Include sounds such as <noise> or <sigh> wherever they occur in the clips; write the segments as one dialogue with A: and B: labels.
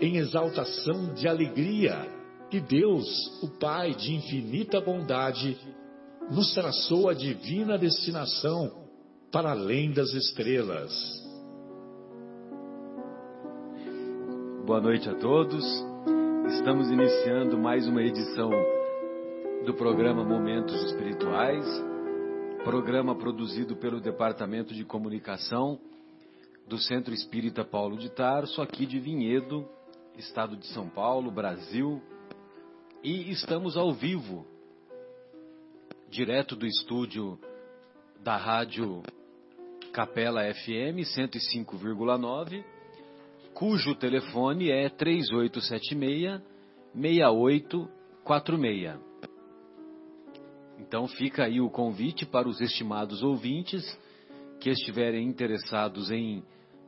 A: em exaltação de alegria que Deus, o Pai de infinita bondade, nos traçou a divina destinação para além das estrelas.
B: Boa noite a todos. Estamos iniciando mais uma edição do programa Momentos Espirituais, programa produzido pelo Departamento de Comunicação do Centro Espírita Paulo de Tarso, aqui de Vinhedo, estado de São Paulo, Brasil. E estamos ao vivo, direto do estúdio da rádio Capela FM 105,9, cujo telefone é 3876 6846. Então fica aí o convite para os estimados ouvintes que estiverem interessados em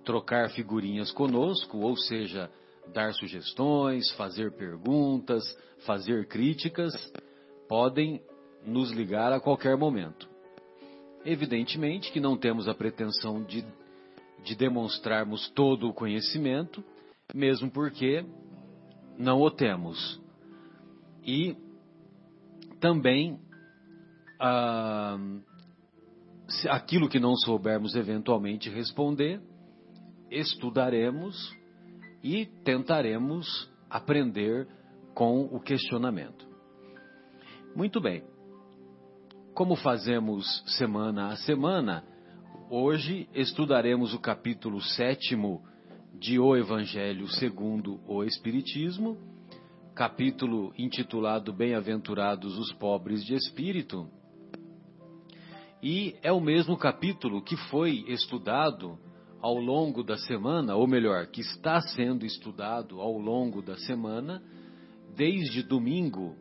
B: trocar figurinhas conosco, ou seja, dar sugestões, fazer perguntas, fazer críticas, podem nos ligar a qualquer momento. Evidentemente que não temos a pretensão de, de demonstrarmos todo o conhecimento, mesmo porque não o temos. E também ah, aquilo que não soubermos eventualmente responder, estudaremos e tentaremos aprender com o questionamento. Muito bem. Como fazemos semana a semana, hoje estudaremos o capítulo sétimo de O Evangelho segundo o Espiritismo, capítulo intitulado Bem-aventurados os pobres de espírito, e é o mesmo capítulo que foi estudado ao longo da semana, ou melhor, que está sendo estudado ao longo da semana, desde domingo,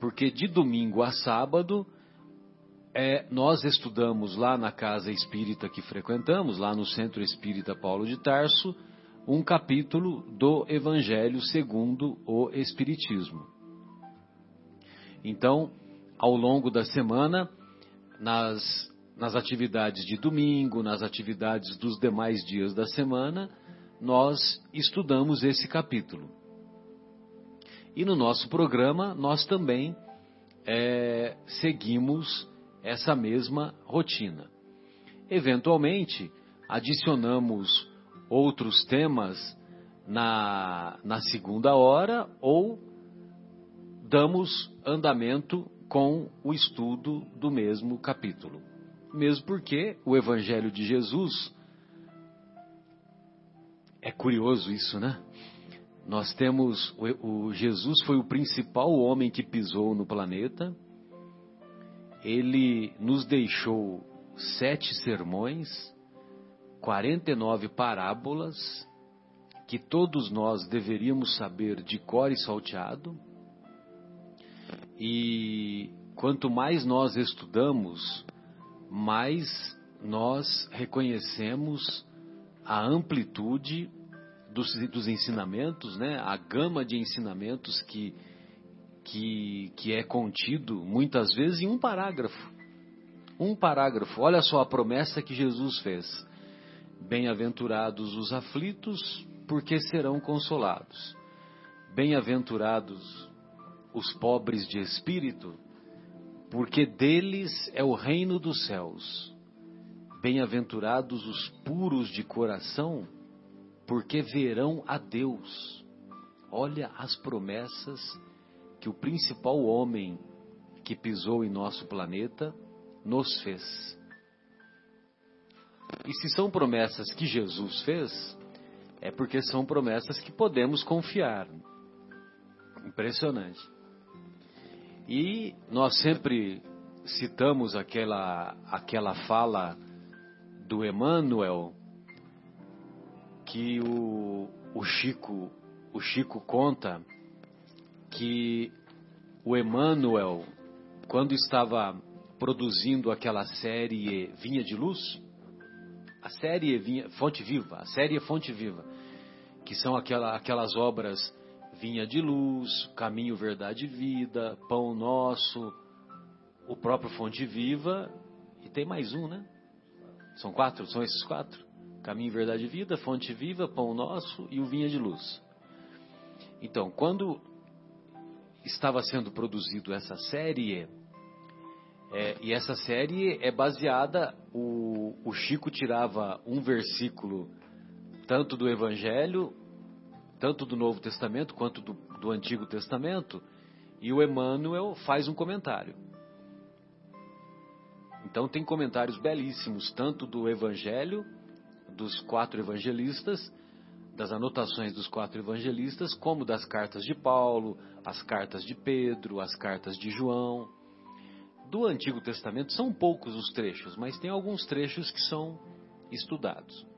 B: porque de domingo a sábado é, nós estudamos lá na casa espírita que frequentamos, lá no Centro Espírita Paulo de Tarso, um capítulo do Evangelho segundo o Espiritismo. Então, ao longo da semana, nas, nas atividades de domingo, nas atividades dos demais dias da semana, nós estudamos esse capítulo. E no nosso programa, nós também é, seguimos essa mesma rotina. Eventualmente, adicionamos outros temas na, na segunda hora ou damos andamento com o estudo do mesmo capítulo. Mesmo porque o Evangelho de Jesus é curioso isso, né? Nós temos o, o Jesus foi o principal homem que pisou no planeta. Ele nos deixou sete sermões, 49 parábolas que todos nós deveríamos saber de cor e salteado e quanto mais nós estudamos, mais nós reconhecemos a amplitude dos, dos ensinamentos, né? a gama de ensinamentos que, que, que é contido muitas vezes em um parágrafo. Um parágrafo. Olha só a promessa que Jesus fez. Bem-aventurados os aflitos, porque serão consolados. Bem-aventurados os pobres de espírito, porque deles é o reino dos céus. Bem-aventurados os puros de coração, porque verão a Deus. Olha as promessas que o principal homem que pisou em nosso planeta nos fez. E se são promessas que Jesus fez, é porque são promessas que podemos confiar. Impressionante. E nós sempre citamos aquela, aquela fala do Emmanuel que o, o Chico o Chico conta que o Emmanuel quando estava produzindo aquela série Vinha de Luz a série Vinha, Fonte Viva a série Fonte Viva que são aquela, aquelas obras Vinha de Luz Caminho Verdade e Vida Pão Nosso o próprio Fonte Viva e tem mais um, né? São quatro, são esses quatro. Caminho, Verdade e Vida, Fonte Viva, Pão Nosso e o Vinha de Luz. Então, quando estava sendo produzido essa série, é, e essa série é baseada, o, o Chico tirava um versículo tanto do Evangelho, tanto do Novo Testamento quanto do, do Antigo Testamento, e o Emmanuel faz um comentário. Então tem comentários belíssimos, tanto do Evangelho, dos quatro evangelistas, das anotações dos quatro evangelistas, como das cartas de Paulo, as cartas de Pedro, as cartas de João. Do Antigo Testamento são poucos os trechos, mas tem alguns trechos que são estudados.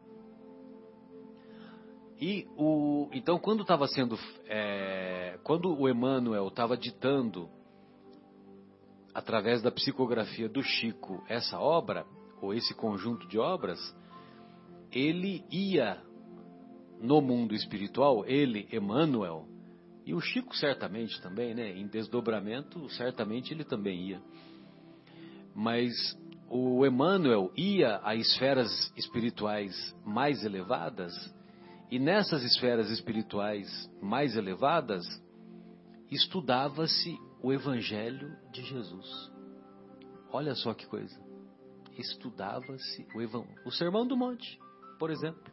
B: E o, então, quando estava sendo, é, quando o Emmanuel estava ditando através da psicografia do Chico, essa obra, ou esse conjunto de obras, ele ia no mundo espiritual, ele, Emmanuel, e o Chico certamente também, né? Em desdobramento, certamente ele também ia. Mas o Emmanuel ia a esferas espirituais mais elevadas, e nessas esferas espirituais mais elevadas, estudava-se o Evangelho de Jesus. Olha só que coisa. Estudava-se o, Evan... o Sermão do Monte, por exemplo.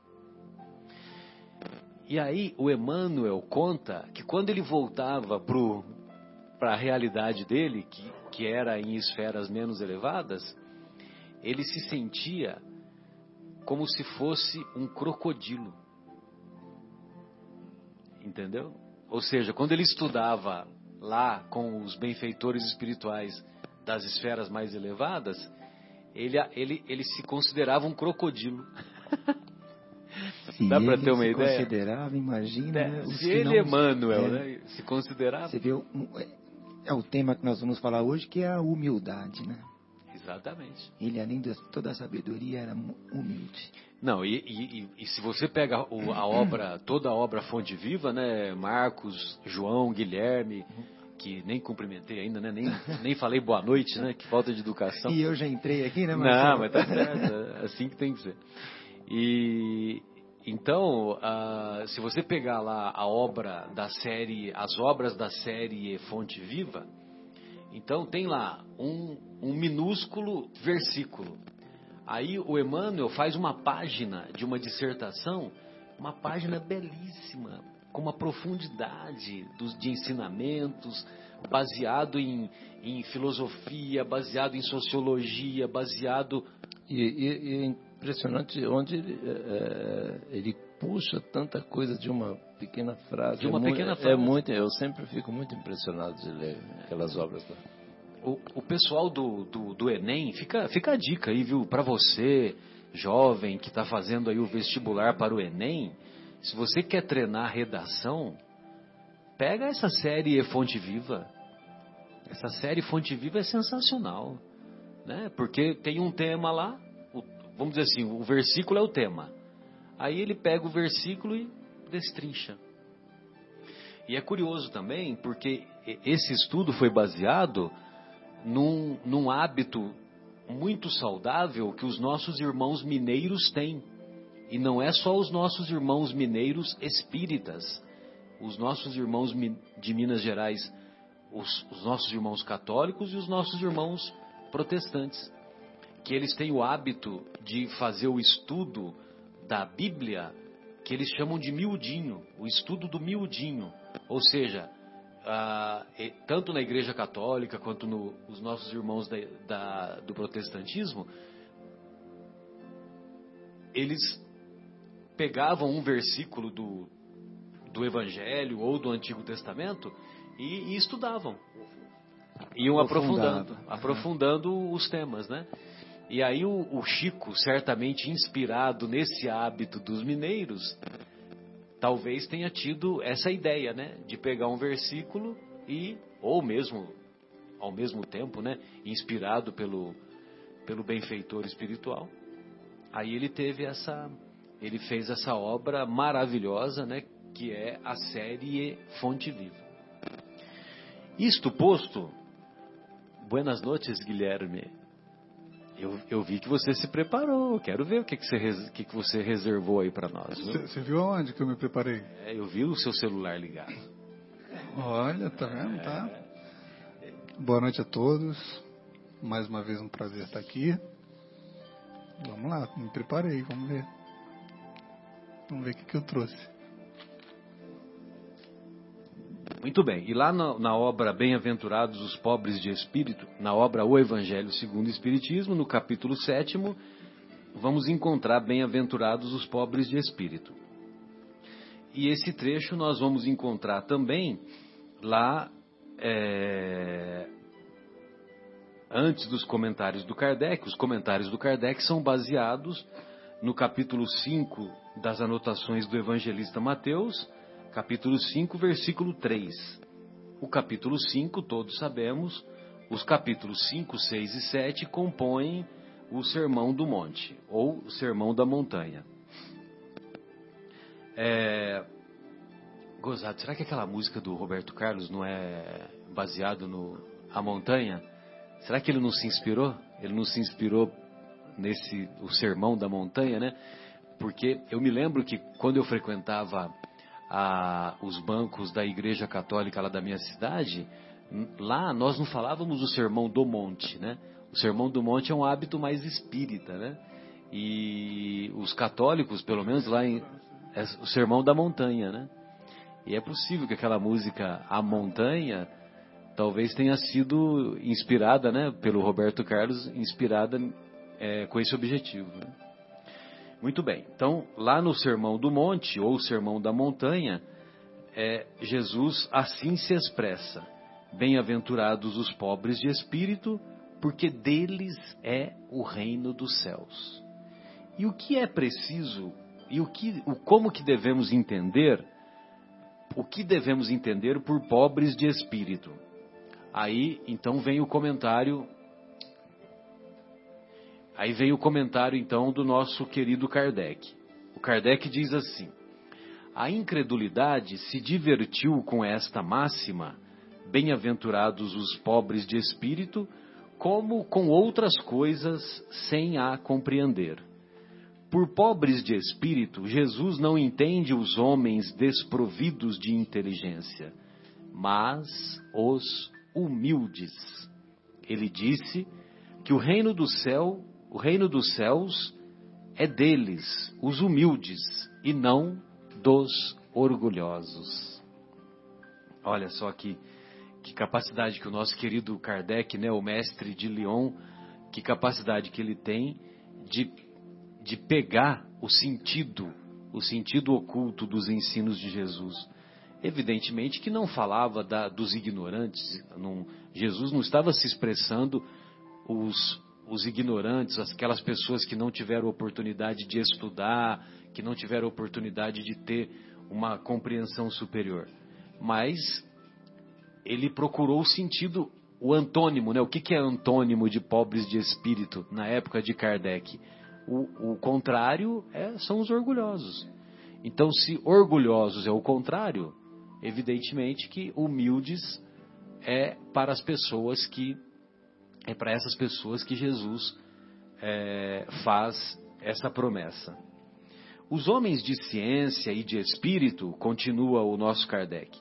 B: E aí o Emmanuel conta que quando ele voltava para a realidade dele, que, que era em esferas menos elevadas, ele se sentia como se fosse um crocodilo. Entendeu? Ou seja, quando ele estudava lá com os benfeitores espirituais das esferas mais elevadas, ele, ele, ele se considerava um crocodilo. <laughs>
C: Se Dá para ter uma se ideia? considerava, imagina. É,
B: se ele, não, Emmanuel, é, né, se considerava.
C: Você vê, é, é o tema que nós vamos falar hoje, que é a humildade, né?
B: Exatamente.
C: Ele, além de toda a sabedoria, era humilde.
B: Não, e, e, e se você pega a obra, toda a obra Fonte Viva, né? Marcos, João, Guilherme, que nem cumprimentei ainda, né? Nem, nem falei boa noite, né? Que falta de educação.
C: E eu já entrei aqui, né,
B: Marcelo? Não, mas tá certo, é assim que tem que ser. E então, uh, se você pegar lá a obra da série, as obras da série Fonte Viva, então tem lá um, um minúsculo versículo Aí o Emmanuel faz uma página de uma dissertação, uma página belíssima, com uma profundidade dos, de ensinamentos, baseado em, em filosofia, baseado em sociologia, baseado.
D: E, e, e é impressionante onde ele, é, ele puxa tanta coisa de uma pequena frase.
B: De uma
D: é
B: pequena
D: muito, frase. É muito, eu sempre fico muito impressionado de ler aquelas obras lá
B: o, o pessoal do, do, do, Enem, fica, fica a dica aí, viu, para você, jovem, que está fazendo aí o vestibular para o Enem, se você quer treinar redação, pega essa série Fonte Viva. Essa série Fonte Viva é sensacional, né? Porque tem um tema lá, o, vamos dizer assim, o versículo é o tema. Aí ele pega o versículo e destrincha. E é curioso também, porque esse estudo foi baseado num, num hábito muito saudável que os nossos irmãos mineiros têm. E não é só os nossos irmãos mineiros espíritas, os nossos irmãos de Minas Gerais, os, os nossos irmãos católicos e os nossos irmãos protestantes, que eles têm o hábito de fazer o estudo da Bíblia, que eles chamam de miudinho, o estudo do miudinho, ou seja, ah, tanto na Igreja Católica quanto no, os nossos irmãos da, da, do protestantismo, eles pegavam um versículo do, do Evangelho ou do Antigo Testamento e, e estudavam. Iam aprofundando, aprofundando os temas, né? E aí o, o, Chico, certamente inspirado nesse hábito dos mineiros, talvez tenha tido essa ideia, né? De pegar um versículo e, ou mesmo, ao mesmo tempo, né? Inspirado pelo, pelo benfeitor espiritual. Aí ele teve essa, ele fez essa obra maravilhosa, né? Que é a série Fonte Viva. Isto posto, buenas noites, Guilherme. Eu, eu vi que você se preparou. Quero ver o que, que, você, que, que você reservou aí para nós.
E: Você viu aonde que eu me preparei?
B: É, eu vi o seu celular ligado.
E: Olha, tá vendo? Tá. Boa noite a todos. Mais uma vez um prazer estar aqui. Vamos lá, me preparei, vamos ver. Vamos ver o que, que eu trouxe.
B: Muito bem. E lá na, na obra Bem-aventurados os pobres de espírito, na obra O Evangelho segundo o Espiritismo, no capítulo 7, vamos encontrar Bem-aventurados os pobres de espírito. E esse trecho nós vamos encontrar também lá é, antes dos comentários do Kardec. Os comentários do Kardec são baseados no capítulo 5 das anotações do evangelista Mateus capítulo 5, versículo 3. O capítulo 5, todos sabemos, os capítulos 5, 6 e 7 compõem o Sermão do Monte, ou o Sermão da Montanha. É... Gozado, será que aquela música do Roberto Carlos não é baseado no A Montanha? Será que ele não se inspirou? Ele não se inspirou nesse o Sermão da Montanha, né? Porque eu me lembro que quando eu frequentava a, os bancos da Igreja Católica lá da minha cidade, lá nós não falávamos o Sermão do Monte, né? O Sermão do Monte é um hábito mais espírita, né? E os católicos, pelo menos lá em é o Sermão da Montanha, né? E é possível que aquela música A Montanha talvez tenha sido inspirada, né, pelo Roberto Carlos, inspirada é, com esse objetivo. Né? Muito bem. Então, lá no Sermão do Monte, ou Sermão da Montanha, é, Jesus assim se expressa: Bem-aventurados os pobres de espírito, porque deles é o reino dos céus. E o que é preciso, e o que, o, como que devemos entender, o que devemos entender por pobres de espírito? Aí, então, vem o comentário Aí vem o comentário então do nosso querido Kardec. O Kardec diz assim: A incredulidade se divertiu com esta máxima, bem-aventurados os pobres de espírito, como com outras coisas sem a compreender. Por pobres de espírito, Jesus não entende os homens desprovidos de inteligência, mas os humildes. Ele disse que o reino do céu o reino dos céus é deles, os humildes, e não dos orgulhosos. Olha só que, que capacidade que o nosso querido Kardec, né, o mestre de Lyon, que capacidade que ele tem de, de pegar o sentido, o sentido oculto dos ensinos de Jesus. Evidentemente que não falava da, dos ignorantes, não, Jesus não estava se expressando os, os ignorantes, aquelas pessoas que não tiveram oportunidade de estudar, que não tiveram oportunidade de ter uma compreensão superior. Mas ele procurou o sentido, o antônimo, né? O que, que é antônimo de pobres de espírito na época de Kardec? O, o contrário é, são os orgulhosos. Então, se orgulhosos é o contrário, evidentemente que humildes é para as pessoas que é para essas pessoas que Jesus é, faz essa promessa. Os homens de ciência e de espírito, continua o nosso Kardec,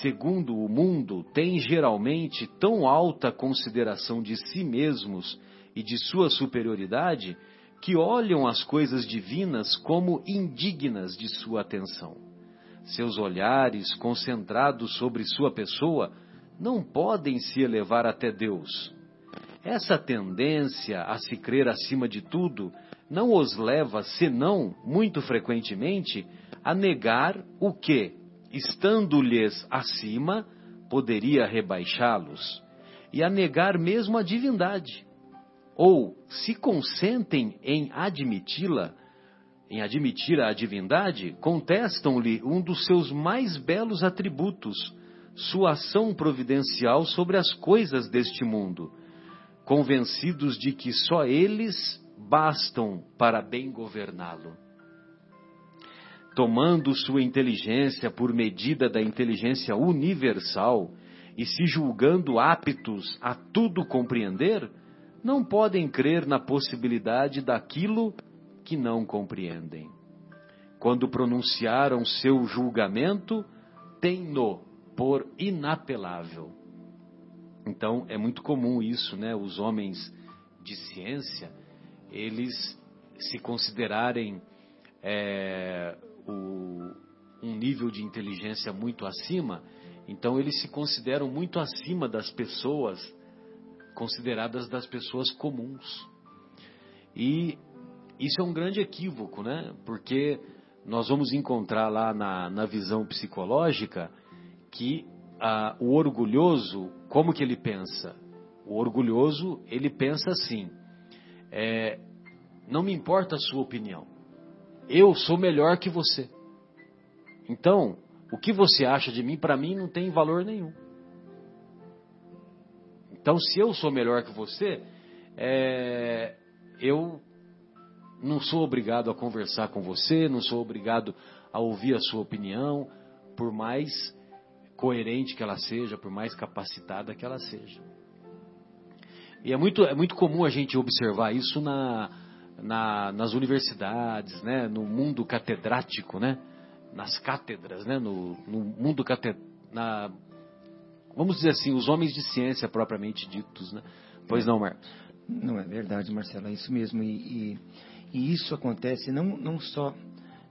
B: segundo o mundo, têm geralmente tão alta consideração de si mesmos e de sua superioridade que olham as coisas divinas como indignas de sua atenção. seus olhares concentrados sobre sua pessoa, não podem se elevar até Deus. Essa tendência a se crer acima de tudo não os leva, senão, muito frequentemente, a negar o que, estando-lhes acima, poderia rebaixá-los, e a negar mesmo a divindade. Ou, se consentem em admiti-la, em admitir a divindade, contestam-lhe um dos seus mais belos atributos, sua ação providencial sobre as coisas deste mundo, convencidos de que só eles bastam para bem governá-lo. Tomando sua inteligência por medida da inteligência universal e se julgando aptos a tudo compreender, não podem crer na possibilidade daquilo que não compreendem. Quando pronunciaram seu julgamento, têm-no por inapelável. Então, é muito comum isso, né? Os homens de ciência, eles se considerarem é, o, um nível de inteligência muito acima, então eles se consideram muito acima das pessoas consideradas das pessoas comuns. E isso é um grande equívoco, né? Porque nós vamos encontrar lá na, na visão psicológica que ah, o orgulhoso, como que ele pensa? O orgulhoso, ele pensa assim, é, não me importa a sua opinião, eu sou melhor que você. Então, o que você acha de mim, para mim, não tem valor nenhum. Então, se eu sou melhor que você, é, eu não sou obrigado a conversar com você, não sou obrigado a ouvir a sua opinião, por mais coerente que ela seja, por mais capacitada que ela seja. E é muito, é muito comum a gente observar isso na, na, nas universidades, né, no mundo catedrático, né, nas cátedras, né, no, no mundo catedrático, vamos dizer assim, os homens de ciência propriamente ditos, né? Pois não, Marcos?
C: Não é verdade, Marcelo, é isso mesmo. E, e, e isso acontece não, não só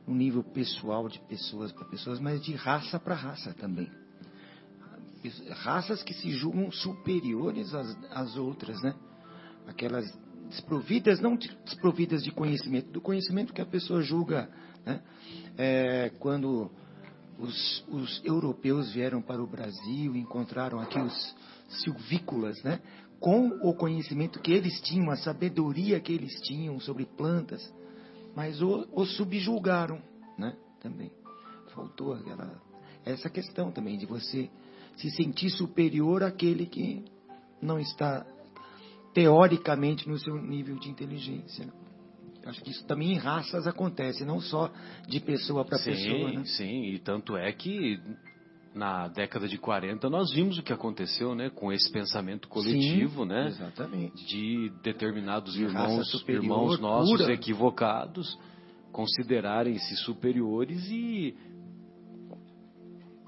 C: no nível pessoal de pessoas para pessoas, mas de raça para raça também. Raças que se julgam superiores às, às outras, né? Aquelas desprovidas, não desprovidas de conhecimento, do conhecimento que a pessoa julga, né? É, quando os, os, europeus vieram para o Brasil, encontraram aqui os silvícolas, né? Com o conhecimento que eles tinham, a sabedoria que eles tinham sobre plantas, mas o, o subjulgaram, né? Também faltou aquela, essa questão também de você se sentir superior àquele que não está teoricamente no seu nível de inteligência. Acho que isso também em raças acontece, não só de pessoa para pessoa. Né?
B: Sim, e tanto é que na década de 40 nós vimos o que aconteceu, né, com esse pensamento coletivo,
C: Sim,
B: né,
C: exatamente.
B: de determinados de irmãos, superior, irmãos nossos pura. equivocados considerarem-se superiores e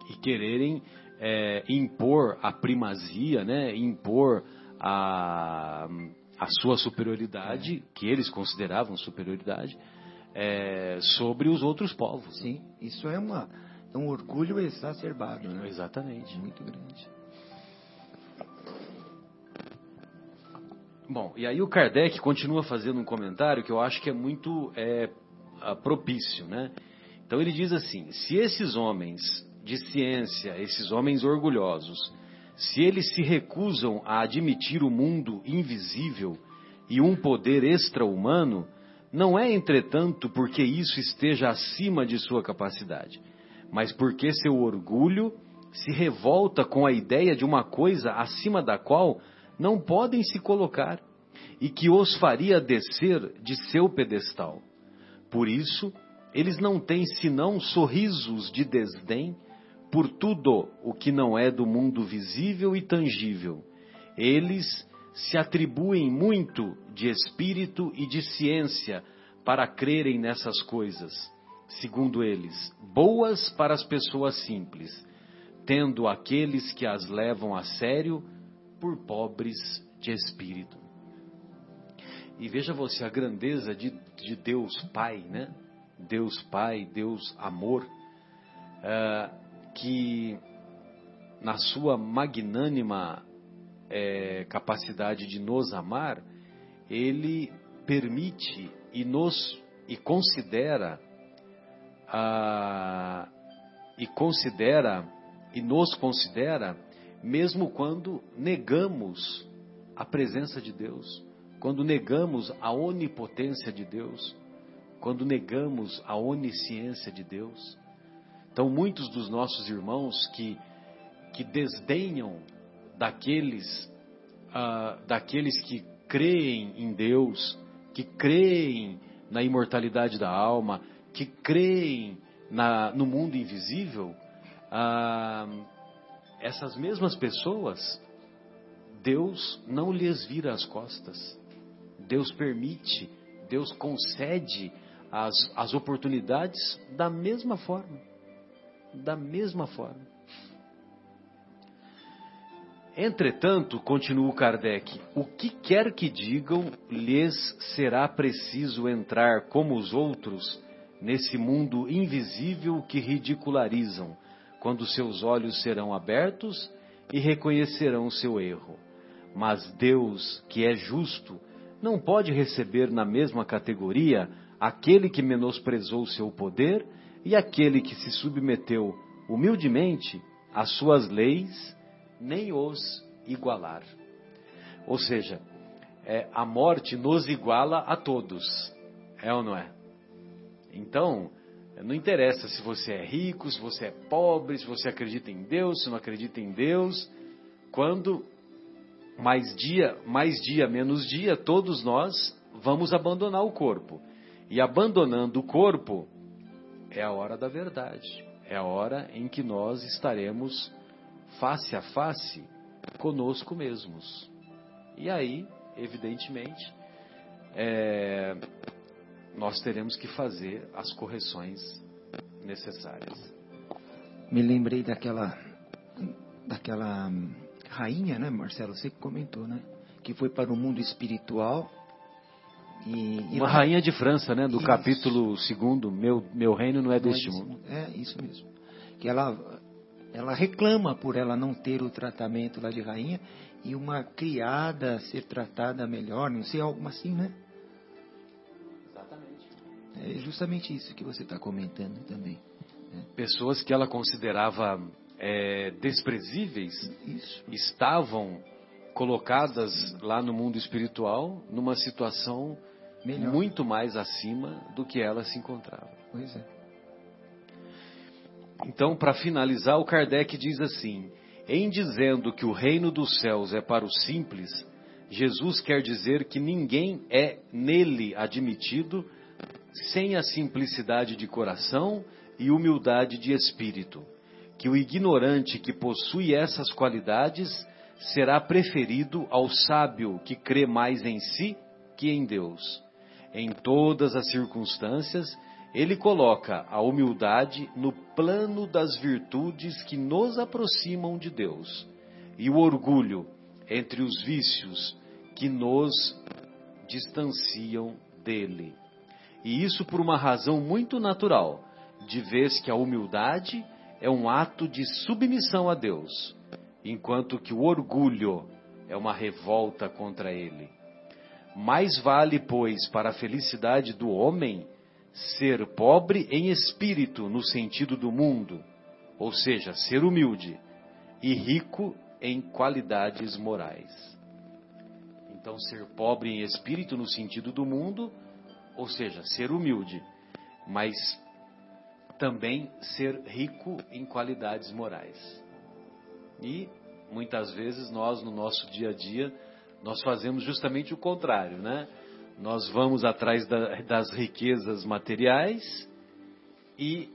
B: e quererem é, impor a primazia, né, impor a a sua superioridade, é. que eles consideravam superioridade, é, sobre os outros povos.
C: Sim, isso é, uma, é um orgulho exacerbado, né?
B: Exatamente.
C: Muito grande.
B: Bom, e aí o Kardec continua fazendo um comentário que eu acho que é muito é, propício, né? Então ele diz assim: se esses homens de ciência, esses homens orgulhosos, se eles se recusam a admitir o mundo invisível e um poder extra-humano, não é, entretanto, porque isso esteja acima de sua capacidade, mas porque seu orgulho se revolta com a ideia de uma coisa acima da qual não podem se colocar e que os faria descer de seu pedestal. Por isso, eles não têm senão sorrisos de desdém por tudo o que não é do mundo visível e tangível. Eles se atribuem muito de espírito e de ciência para crerem nessas coisas, segundo eles, boas para as pessoas simples, tendo aqueles que as levam a sério por pobres de espírito. E veja você a grandeza de, de Deus Pai, né? Deus Pai, Deus Amor, é, que na sua magnânima é, capacidade de nos amar, ele permite e nos e considera a, e considera e nos considera mesmo quando negamos a presença de Deus, quando negamos a onipotência de Deus, quando negamos a onisciência de Deus. Então, muitos dos nossos irmãos que, que desdenham daqueles, uh, daqueles que creem em Deus, que creem na imortalidade da alma, que creem na, no mundo invisível, ah, essas mesmas pessoas, Deus não lhes vira as costas. Deus permite, Deus concede as, as oportunidades da mesma forma. Da mesma forma. Entretanto, continua Kardec, o que quer que digam, lhes será preciso entrar como os outros nesse mundo invisível que ridicularizam, quando seus olhos serão abertos e reconhecerão seu erro. Mas Deus, que é justo, não pode receber na mesma categoria aquele que menosprezou seu poder e aquele que se submeteu humildemente às suas leis nem os igualar. Ou seja, é, a morte nos iguala a todos, é ou não é? Então, não interessa se você é rico, se você é pobre, se você acredita em Deus, se não acredita em Deus. Quando mais dia, mais dia, menos dia, todos nós vamos abandonar o corpo. E abandonando o corpo é a hora da verdade. É a hora em que nós estaremos face a face conosco mesmos. E aí, evidentemente, é, nós teremos que fazer as correções necessárias.
C: Me lembrei daquela daquela rainha, né, Marcelo? Você que comentou, né? Que foi para o mundo espiritual.
B: E, e Uma lá... rainha de França, né? Do isso. capítulo segundo, meu meu reino não é não deste é mundo.
C: É isso mesmo. Que ela ela reclama por ela não ter o tratamento lá de rainha e uma criada ser tratada melhor, não sei, algo assim, né?
B: Exatamente.
C: É justamente isso que você está comentando também.
B: Né? Pessoas que ela considerava é, desprezíveis
C: isso.
B: estavam colocadas lá no mundo espiritual numa situação Melhor. muito mais acima do que ela se encontrava.
C: Pois é.
B: Então, para finalizar, o Kardec diz assim: em dizendo que o reino dos céus é para os simples, Jesus quer dizer que ninguém é nele admitido sem a simplicidade de coração e humildade de espírito. Que o ignorante que possui essas qualidades será preferido ao sábio que crê mais em si que em Deus. Em todas as circunstâncias, ele coloca a humildade no plano das virtudes que nos aproximam de Deus e o orgulho entre os vícios que nos distanciam dele. E isso por uma razão muito natural, de vez que a humildade é um ato de submissão a Deus, enquanto que o orgulho é uma revolta contra ele. Mais vale, pois, para a felicidade do homem ser pobre em espírito no sentido do mundo, ou seja, ser humilde, e rico em qualidades morais. Então, ser pobre em espírito no sentido do mundo, ou seja, ser humilde, mas também ser rico em qualidades morais. E muitas vezes nós no nosso dia a dia nós fazemos justamente o contrário, né? Nós vamos atrás da, das riquezas materiais e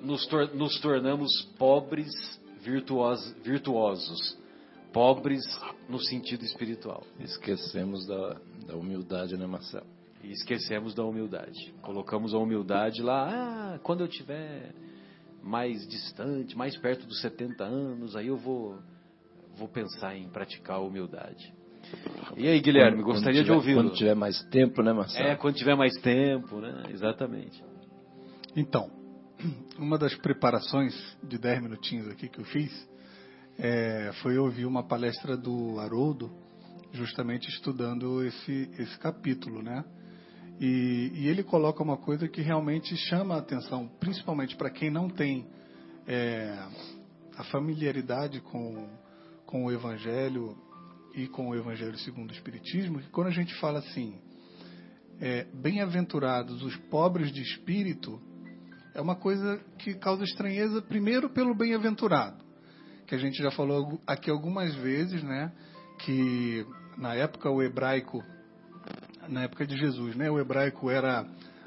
B: nos, tor nos tornamos pobres virtuosos, virtuosos, pobres no sentido espiritual.
D: Esquecemos da, da humildade, né, Marcelo?
B: E esquecemos da humildade. Colocamos a humildade lá, ah, quando eu tiver mais distante, mais perto dos 70 anos, aí eu vou, vou pensar em praticar a humildade. E aí, Guilherme, quando, gostaria
D: quando tiver,
B: de ouvir.
D: Quando tiver mais tempo, né, Marcelo?
B: É, quando tiver mais tempo, né? Exatamente.
E: Então, <clears throat> uma das preparações de 10 minutinhos aqui que eu fiz é, foi ouvir uma palestra do Haroldo, justamente estudando esse, esse capítulo, né? E, e ele coloca uma coisa que realmente chama a atenção, principalmente para quem não tem é, a familiaridade com, com o Evangelho e com o Evangelho segundo o Espiritismo, que quando a gente fala assim, é, bem-aventurados os pobres de espírito, é uma coisa que causa estranheza, primeiro pelo bem-aventurado, que a gente já falou aqui algumas vezes, né? Que na época o hebraico, na época de Jesus, né? O hebraico era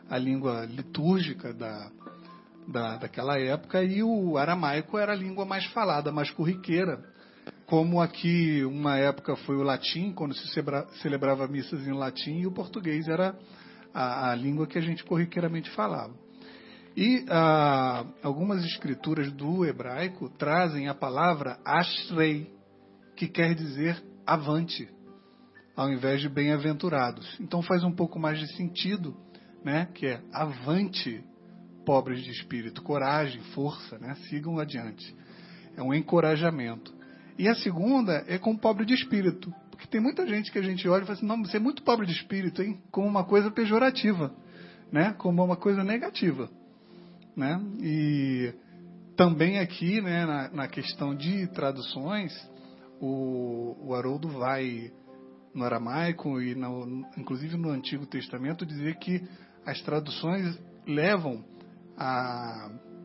E: a língua litúrgica da, da, daquela época e o aramaico era a língua mais falada, mais corriqueira. Como aqui, uma época foi o latim, quando se celebrava missas em latim, e o português era a, a língua que a gente corriqueiramente falava. E ah, algumas escrituras do hebraico trazem a palavra ashrei, que quer dizer avante, ao invés de bem-aventurados. Então faz um pouco mais de sentido, né? Que é avante, pobres de espírito, coragem, força, né? Sigam adiante. É um encorajamento. E a segunda é com pobre de espírito, porque tem muita gente que a gente olha e fala assim, não, você é muito pobre de espírito, hein? Como uma coisa pejorativa, né? Como uma coisa negativa, né? E também aqui, né, na, na questão de traduções, o, o Haroldo vai no aramaico e no, inclusive no Antigo Testamento dizer que as traduções levam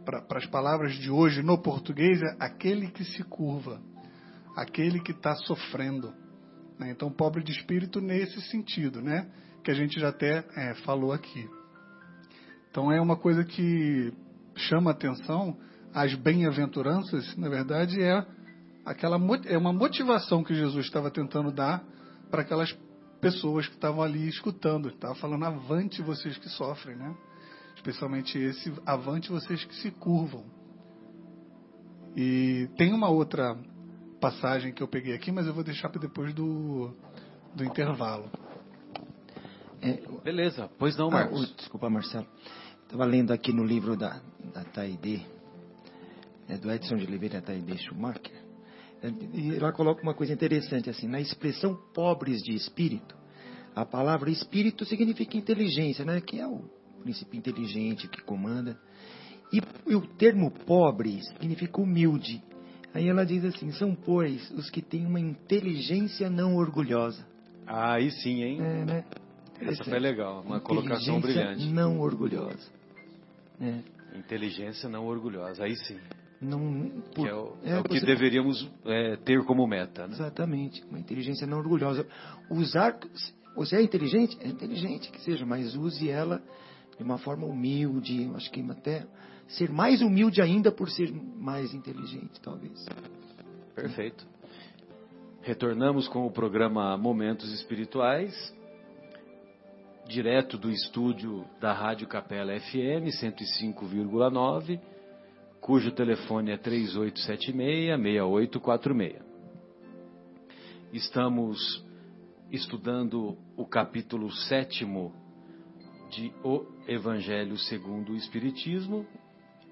E: para as palavras de hoje no português é aquele que se curva, aquele que está sofrendo. Né? Então, pobre de espírito nesse sentido, né? que a gente já até é, falou aqui. Então, é uma coisa que chama atenção. As bem-aventuranças, na verdade, é aquela é uma motivação que Jesus estava tentando dar para aquelas pessoas que estavam ali escutando. Estava falando avante vocês que sofrem, né? especialmente esse avante vocês que se curvam. E tem uma outra passagem que eu peguei aqui, mas eu vou deixar para depois do, do intervalo.
B: É, Beleza, pois não, ah, Marcos.
C: Ah, desculpa, Marcelo. Estava lendo aqui no livro da, da Taide, é, do Edson de Oliveira Taide Schumacher, e ela coloca uma coisa interessante assim, na expressão pobres de espírito, a palavra espírito significa inteligência, né? que é o princípio inteligente que comanda. E, e, o termo pobre significa humilde. Aí ela diz assim: são, pois, os que têm uma inteligência não orgulhosa.
B: Ah, aí sim, hein?
C: É, né?
B: Essa foi legal, uma colocação brilhante.
C: Não orgulhosa.
B: É. Inteligência não orgulhosa, aí sim.
C: Não,
B: por, que é o, é, é o que deveríamos é, ter como meta. Né?
C: Exatamente, uma inteligência não orgulhosa. Usar. Você é inteligente? É inteligente que seja, mas use ela de uma forma humilde, acho que até ser mais humilde ainda por ser mais inteligente, talvez.
B: Perfeito. Retornamos com o programa Momentos Espirituais, direto do estúdio da Rádio Capela FM 105,9, cujo telefone é 3876-6846. Estamos estudando o capítulo sétimo de O Evangelho segundo o Espiritismo,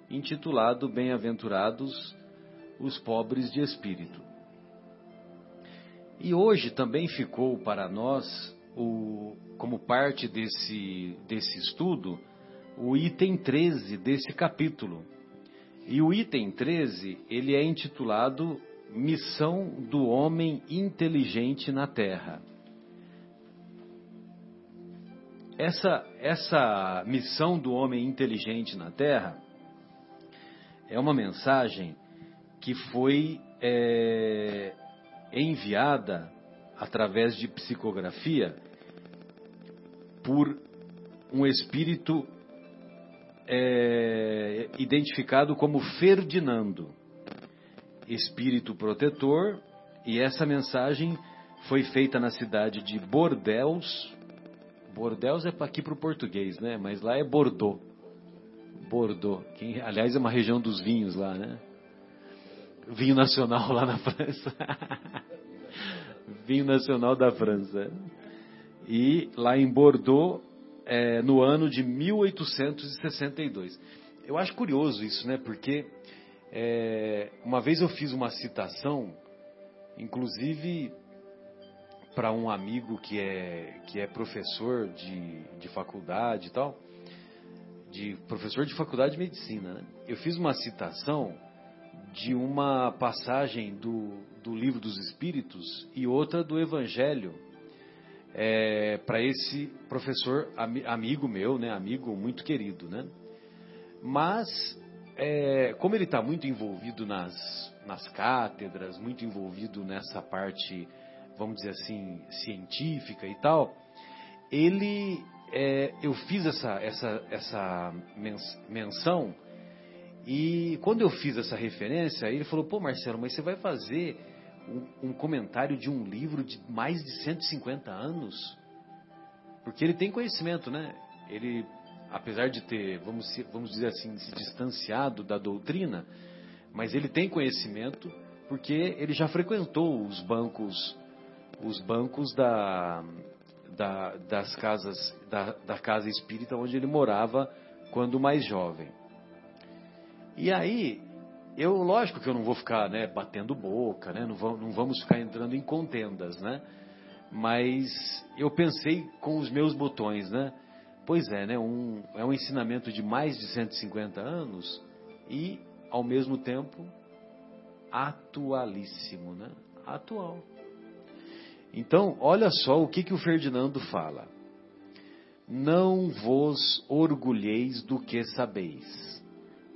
B: intitulado Bem-aventurados os pobres de espírito. E hoje também ficou para nós, o, como parte desse, desse estudo, o item 13 desse capítulo. E o item 13, ele é intitulado Missão do Homem Inteligente na Terra. essa, essa missão do homem inteligente na Terra é uma mensagem que foi é, enviada através de psicografia por um espírito é, identificado como Ferdinando, espírito protetor, e essa mensagem foi feita na cidade de Bordeaux, Bordeaux é aqui para o português, né? Mas lá é Bordeaux. Bordeaux. Que, aliás, é uma região dos vinhos lá, né? Vinho nacional lá na França. <laughs> Vinho nacional da França. E lá em Bordeaux, é, no ano de 1862. eu acho curioso isso, né? Porque é, uma vez eu fiz uma citação, inclusive para um amigo que é, que é professor de, de faculdade e tal, de professor de faculdade de medicina. Né? Eu fiz uma citação de uma passagem do, do livro dos Espíritos e outra do Evangelho é, para esse professor am, amigo meu, né, amigo muito querido, né? Mas é, como ele está muito envolvido nas, nas cátedras, muito envolvido nessa parte, vamos dizer assim, científica e tal, ele, é, eu fiz essa, essa, essa menção e quando eu fiz essa referência, ele falou: pô, Marcelo, mas você vai fazer um, um comentário de um livro de mais de 150 anos? Porque ele tem conhecimento, né? Ele, apesar de ter, vamos, vamos dizer assim, se distanciado da doutrina, mas ele tem conhecimento porque ele já frequentou os bancos, os bancos da, da, das casas, da, da casa espírita onde ele morava quando mais jovem. E aí, eu, lógico que eu não vou ficar né, batendo boca, né, não, vamos, não vamos ficar entrando em contendas, né? Mas eu pensei com os meus botões, né? Pois é, né? Um, é um ensinamento de mais de 150 anos e, ao mesmo tempo, atualíssimo, né? Atual. Então, olha só o que, que o Ferdinando fala. Não vos orgulheis do que sabeis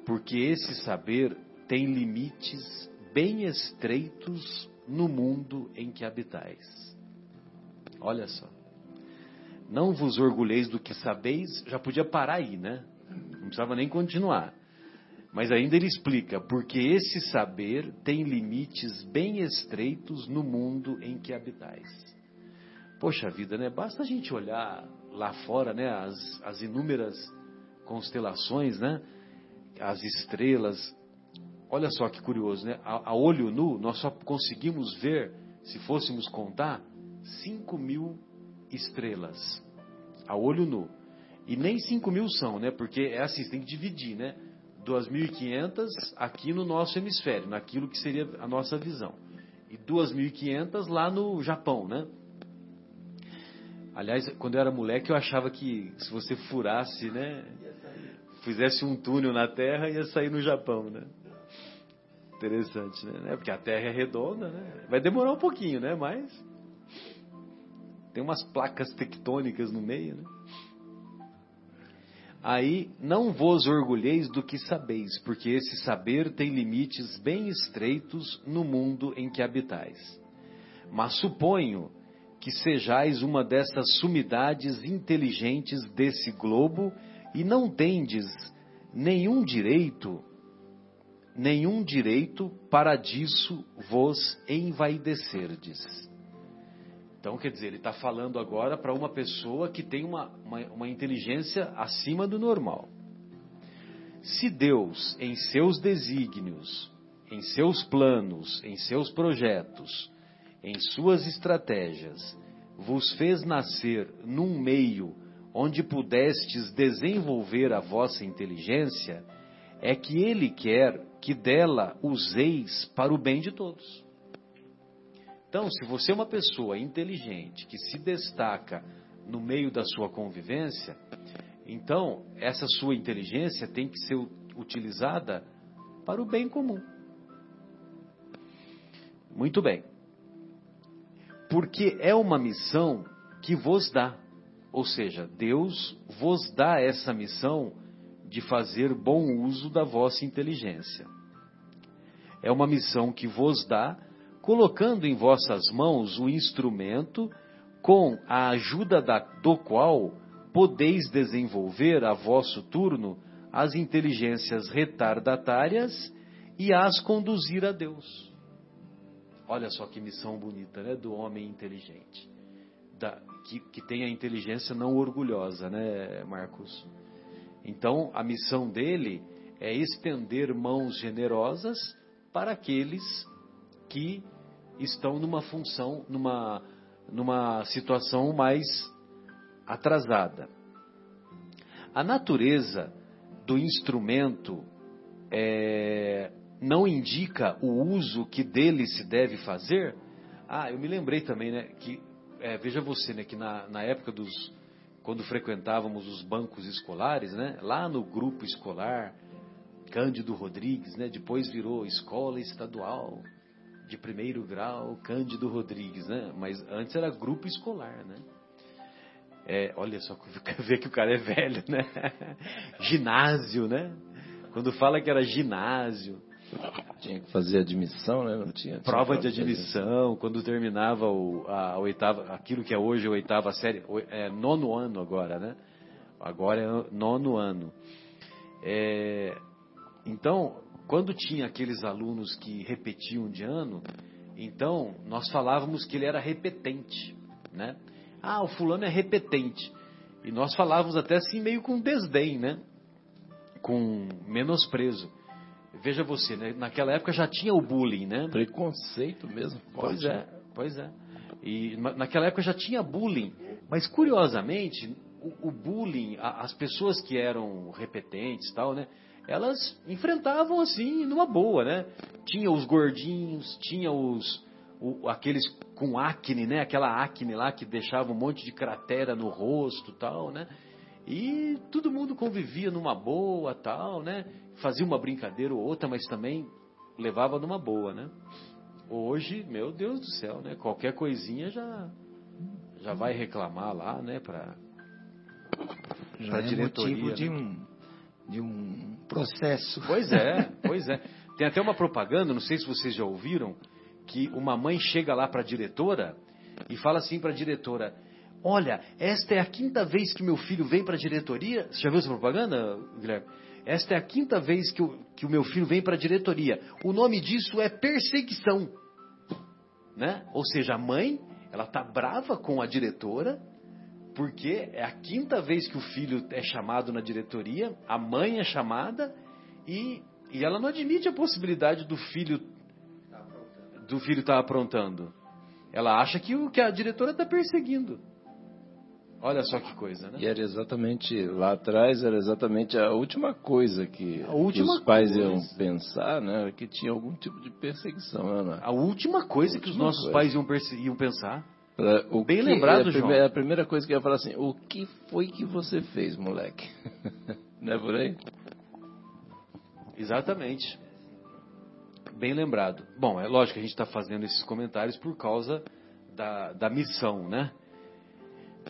B: porque esse saber tem limites bem estreitos no mundo em que habitais. Olha só. Não vos orgulheis do que sabeis, já podia parar aí, né? Não precisava nem continuar. Mas ainda ele explica, porque esse saber tem limites bem estreitos no mundo em que habitais. Poxa vida, né? Basta a gente olhar lá fora, né? As, as inúmeras constelações, né? as estrelas. Olha só que curioso, né? A, a, olho nu, nós só conseguimos ver, se fôssemos contar, 5 mil estrelas. A olho nu. E nem 5 mil são, né? Porque é assim, você tem que dividir, né? 2.500 aqui no nosso hemisfério, naquilo que seria a nossa visão. E 2.500 lá no Japão, né? Aliás, quando eu era moleque, eu achava que se você furasse, né? fizesse um túnel na Terra, ia sair no Japão, né? Interessante, né? Porque a Terra é redonda, né? Vai demorar um pouquinho, né? Mas tem umas placas tectônicas no meio, né? Aí, não vos orgulheis do que sabeis, porque esse saber tem limites bem estreitos no mundo em que habitais. Mas suponho que sejais uma dessas sumidades inteligentes desse globo e não tendes nenhum direito, nenhum direito para disso vos envaidecerdes. Então, quer dizer, ele está falando agora para uma pessoa que tem uma, uma, uma inteligência acima do normal. Se Deus, em seus desígnios, em seus planos, em seus projetos, em suas estratégias, vos fez nascer num meio onde pudestes desenvolver a vossa inteligência, é que Ele quer que dela useis para o bem de todos. Então, se você é uma pessoa inteligente que se destaca no meio da sua convivência, então essa sua inteligência tem que ser utilizada para o bem comum. Muito bem. Porque é uma missão que vos dá. Ou seja, Deus vos dá essa missão de fazer bom uso da vossa inteligência. É uma missão que vos dá, colocando em vossas mãos o instrumento com a ajuda da, do qual podeis desenvolver a vosso turno as inteligências retardatárias e as conduzir a Deus. Olha só que missão bonita, né, do homem inteligente da, que, que tem a inteligência não orgulhosa, né, Marcos? Então, a missão dele é estender mãos generosas para aqueles que estão numa função, numa, numa situação mais atrasada. A natureza do instrumento é, não indica o uso que dele se deve fazer? Ah, eu me lembrei também, né, que é, veja você, né, que na, na época dos quando frequentávamos os bancos escolares, né, lá no grupo escolar Cândido Rodrigues, né, depois virou escola estadual de primeiro grau Cândido Rodrigues, né, mas antes era grupo escolar, né. É, olha só, <laughs> ver que o cara é velho, né? <laughs> ginásio, né? Quando fala que era ginásio.
D: Tinha que fazer admissão, né? Não tinha.
B: Prova de admissão, quando terminava o, a, a, oitava, aquilo que é hoje a oitava série, é nono ano agora, né? Agora é nono ano. É, então, quando tinha aqueles alunos que repetiam de ano, então nós falávamos que ele era repetente, né? Ah, o fulano é repetente. E nós falávamos até assim meio com desdém, né? Com menosprezo. Veja você, né? naquela época já tinha o bullying, né?
D: Preconceito mesmo.
B: Pois é, pois é. E naquela época já tinha bullying. Mas curiosamente, o, o bullying, a, as pessoas que eram repetentes tal, né? Elas enfrentavam assim, numa boa, né? Tinha os gordinhos, tinha os, o, aqueles com acne, né? Aquela acne lá que deixava um monte de cratera no rosto, tal, né? E todo mundo convivia numa boa, tal, né? Fazia uma brincadeira ou outra, mas também levava numa boa, né? Hoje, meu Deus do céu, né? Qualquer coisinha já já vai reclamar lá, né? Para
C: já é diretoria, motivo de né? um de um processo.
B: Pois é, <laughs> pois é. Tem até uma propaganda, não sei se vocês já ouviram, que uma mãe chega lá para a diretora e fala assim para a diretora: Olha, esta é a quinta vez que meu filho vem para a diretoria. Você já viu essa propaganda, Guilherme? Esta é a quinta vez que o, que o meu filho vem para a diretoria. O nome disso é perseguição. Né? Ou seja, a mãe, ela tá brava com a diretora, porque é a quinta vez que o filho é chamado na diretoria, a mãe é chamada e, e ela não admite a possibilidade do filho do filho está aprontando. Ela acha que o que a diretora está perseguindo. Olha só que coisa, né?
D: E era exatamente lá atrás era exatamente a última coisa que, última que os pais coisa. iam pensar, né? Que tinha algum tipo de perseguição, né?
B: A última coisa a que os nossos coisa. pais iam, iam pensar. O Bem que, lembrado, é
D: João. A primeira coisa que ia falar assim: o que foi que você fez, moleque? <laughs> Não é por aí?
B: Exatamente. Bem lembrado. Bom, é lógico que a gente está fazendo esses comentários por causa da, da missão, né?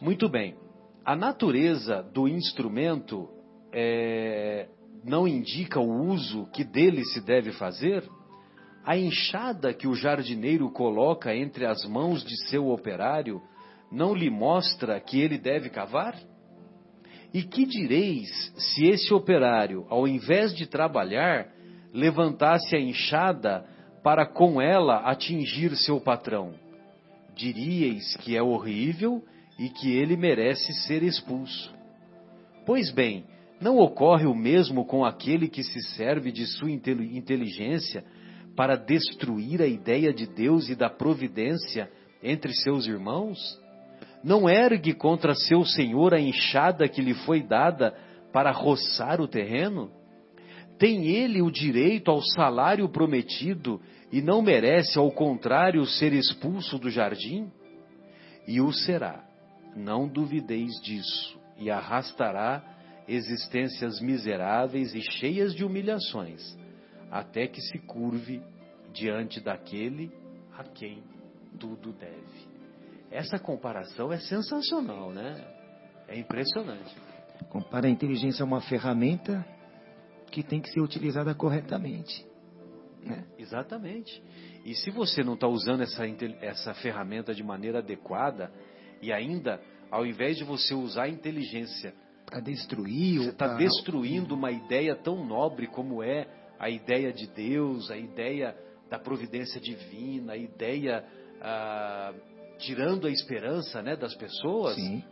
B: Muito bem. A natureza do instrumento é, não indica o uso que dele se deve fazer? A enxada que o jardineiro coloca entre as mãos de seu operário não lhe mostra que ele deve cavar? E que direis se esse operário, ao invés de trabalhar, levantasse a enxada para com ela atingir seu patrão. Diríeis que é horrível e que ele merece ser expulso. Pois bem, não ocorre o mesmo com aquele que se serve de sua inteligência para destruir a ideia de Deus e da providência entre seus irmãos? Não ergue contra seu senhor a enxada que lhe foi dada para roçar o terreno? Tem ele o direito ao salário prometido e não merece, ao contrário, ser expulso do jardim? E o será, não duvideis disso, e arrastará existências miseráveis e cheias de humilhações, até que se curve diante daquele a quem tudo deve. Essa comparação é sensacional, né? É impressionante.
C: Compara a inteligência a uma ferramenta que tem que ser utilizada corretamente. Né?
B: Exatamente. E se você não está usando essa, essa ferramenta de maneira adequada, e ainda, ao invés de você usar a inteligência
C: para destruir,
B: você está pra... destruindo uma ideia tão nobre como é a ideia de Deus, a ideia da providência divina, a ideia ah, tirando a esperança né, das pessoas.
C: Sim.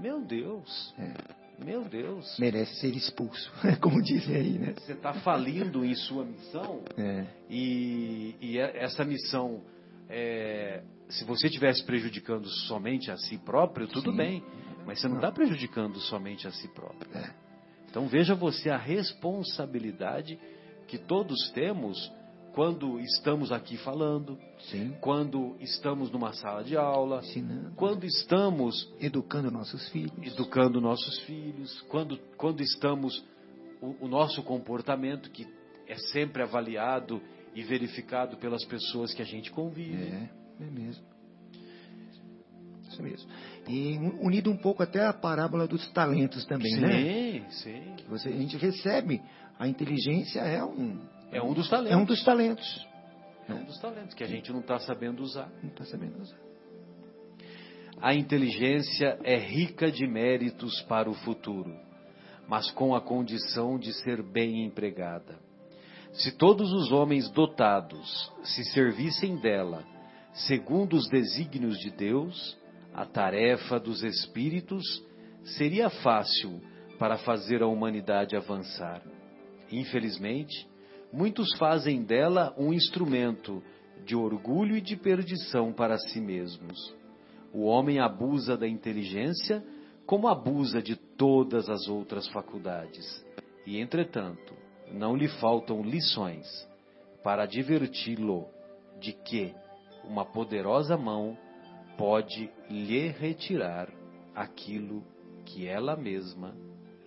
B: Meu Deus. É. Meu Deus.
C: Merece ser expulso, <laughs> como dizem aí, né?
B: Você está falindo em sua missão
C: é.
B: e, e, é, essa missão, é, se você estivesse prejudicando somente a si próprio, tudo Sim. bem. Mas você não está prejudicando somente a si próprio.
C: É.
B: Então veja você a responsabilidade que todos temos quando estamos aqui falando,
C: Sim.
B: quando estamos numa sala de aula,
C: Ensinando.
B: quando estamos
C: Educando nossos filhos.
B: educando nossos filhos, quando, quando estamos o, o nosso comportamento que é sempre avaliado e verificado pelas pessoas que a gente convive.
C: É, é mesmo. Isso mesmo. E unido um pouco até a parábola dos talentos também,
B: sim,
C: né?
B: sim.
C: Que você, a gente recebe, a inteligência é um,
B: É um dos talentos.
C: é um dos talentos.
B: É um dos talentos que a gente não está sabendo usar.
C: Não está sabendo usar.
B: A inteligência é rica de méritos para o futuro, mas com a condição de ser bem empregada. Se todos os homens dotados se servissem dela, segundo os desígnios de Deus, a tarefa dos espíritos seria fácil para fazer a humanidade avançar. Infelizmente, muitos fazem dela um instrumento de orgulho e de perdição para si mesmos. O homem abusa da inteligência como abusa de todas as outras faculdades. E, entretanto, não lhe faltam lições para adverti-lo de que uma poderosa mão pode lhe retirar aquilo que ela mesma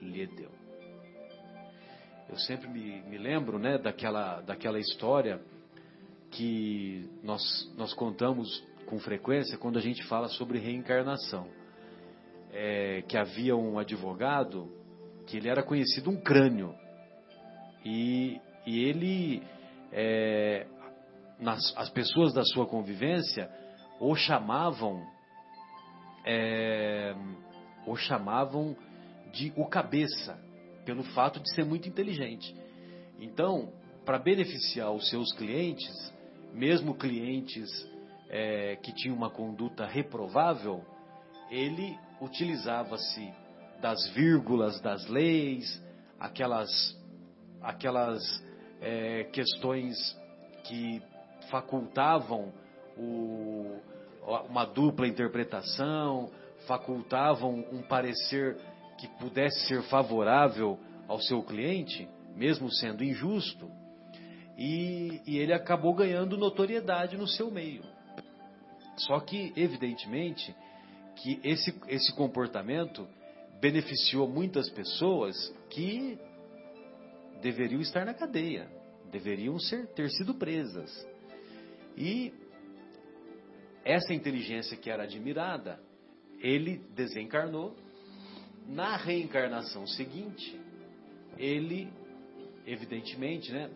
B: lhe deu. Eu sempre me, me lembro né, daquela, daquela história que nós, nós contamos com frequência quando a gente fala sobre reencarnação. É, que havia um advogado que ele era conhecido um crânio. E, e ele, é, nas, as pessoas da sua convivência, o chamavam, é, o chamavam de o cabeça, pelo fato de ser muito inteligente. Então, para beneficiar os seus clientes, mesmo clientes é, que tinham uma conduta reprovável, ele utilizava-se das vírgulas das leis, aquelas, aquelas é, questões que facultavam o, uma dupla interpretação, facultavam um parecer que pudesse ser favorável ao seu cliente, mesmo sendo injusto, e, e ele acabou ganhando notoriedade no seu meio. Só que, evidentemente, que esse, esse comportamento beneficiou muitas pessoas que deveriam estar na cadeia, deveriam ser, ter sido presas. E essa inteligência que era admirada, ele desencarnou. Na reencarnação seguinte, ele, evidentemente, né,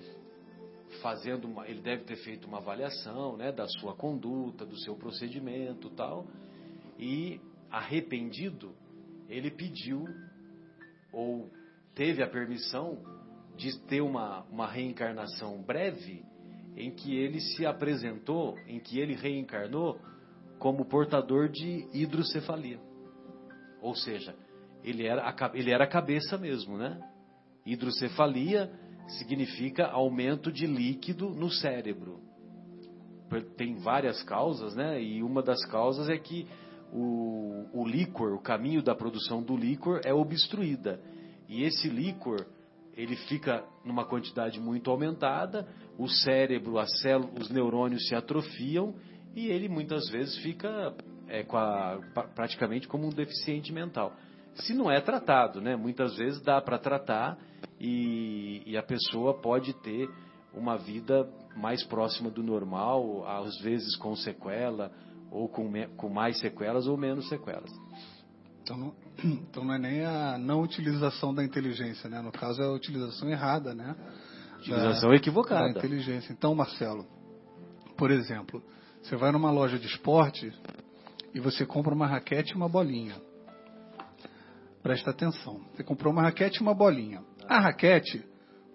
B: fazendo uma, ele deve ter feito uma avaliação, né, da sua conduta, do seu procedimento, tal, e arrependido, ele pediu ou teve a permissão de ter uma, uma reencarnação breve em que ele se apresentou, em que ele reencarnou como portador de hidrocefalia. Ou seja, ele era a, ele era a cabeça mesmo, né? Hidrocefalia significa aumento de líquido no cérebro. Tem várias causas, né? E uma das causas é que o, o líquor, o caminho da produção do líquor é obstruída. E esse líquor, ele fica numa quantidade muito aumentada, o cérebro, as células, os neurônios se atrofiam e ele muitas vezes fica é, a, praticamente como um deficiente mental. Se não é tratado, né? Muitas vezes dá para tratar e, e, a pessoa pode ter uma vida mais próxima do normal, às vezes com sequela, ou com, com mais sequelas ou menos sequelas.
E: Então não, <clears throat> então não é nem a não utilização da inteligência, né? No caso é a utilização errada, né?
B: Utilização da, equivocada.
E: Da inteligência. Então, Marcelo, por exemplo, você vai numa loja de esporte e você compra uma raquete e uma bolinha. Presta atenção. Você comprou uma raquete e uma bolinha. A raquete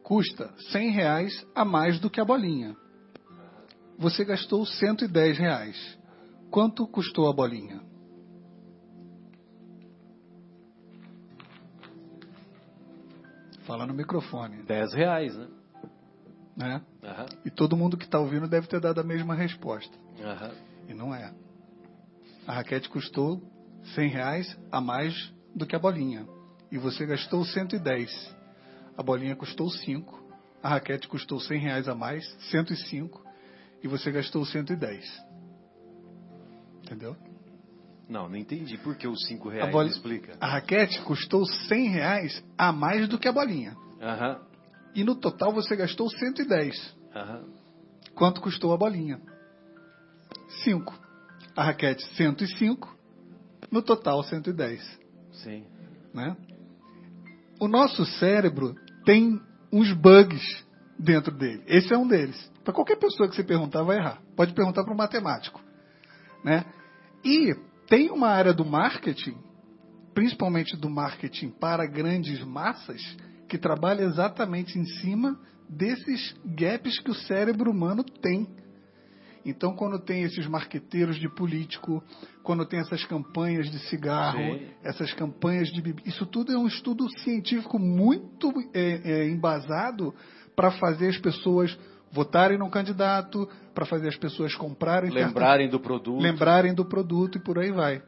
E: custa 100 reais a mais do que a bolinha. Você gastou 110 reais. Quanto custou a bolinha? Fala no microfone.
B: 10 reais, né?
E: né?
B: Uhum.
E: E todo mundo que está ouvindo deve ter dado a mesma resposta.
B: Uhum.
E: E não é. A raquete custou 100 reais a mais do que a bolinha. e você gastou 110. A bolinha custou 5. A raquete custou 100 reais a mais, 105. E você gastou 110. Entendeu?
B: Não, não entendi. Por que os 5 reais?
E: A, bola...
B: explica.
E: a raquete custou 100 reais a mais do que a bolinha.
B: Aham.
E: E no total você gastou 110.
B: Aham.
E: Quanto custou a bolinha? 5. A raquete, 105. No total, 110.
B: Sim.
E: Né? O nosso cérebro tem uns bugs dentro dele. Esse é um deles. Para qualquer pessoa que você perguntar, vai errar. Pode perguntar para um matemático. Né? E tem uma área do marketing, principalmente do marketing para grandes massas, que trabalha exatamente em cima desses gaps que o cérebro humano tem. Então, quando tem esses marqueteiros de político, quando tem essas campanhas de cigarro,
B: Sim.
E: essas campanhas de bebida, isso tudo é um estudo científico muito é, é, embasado para fazer as pessoas votarem no candidato, para fazer as pessoas comprarem,
B: Lembrarem do produto.
E: lembrarem do produto e por aí vai.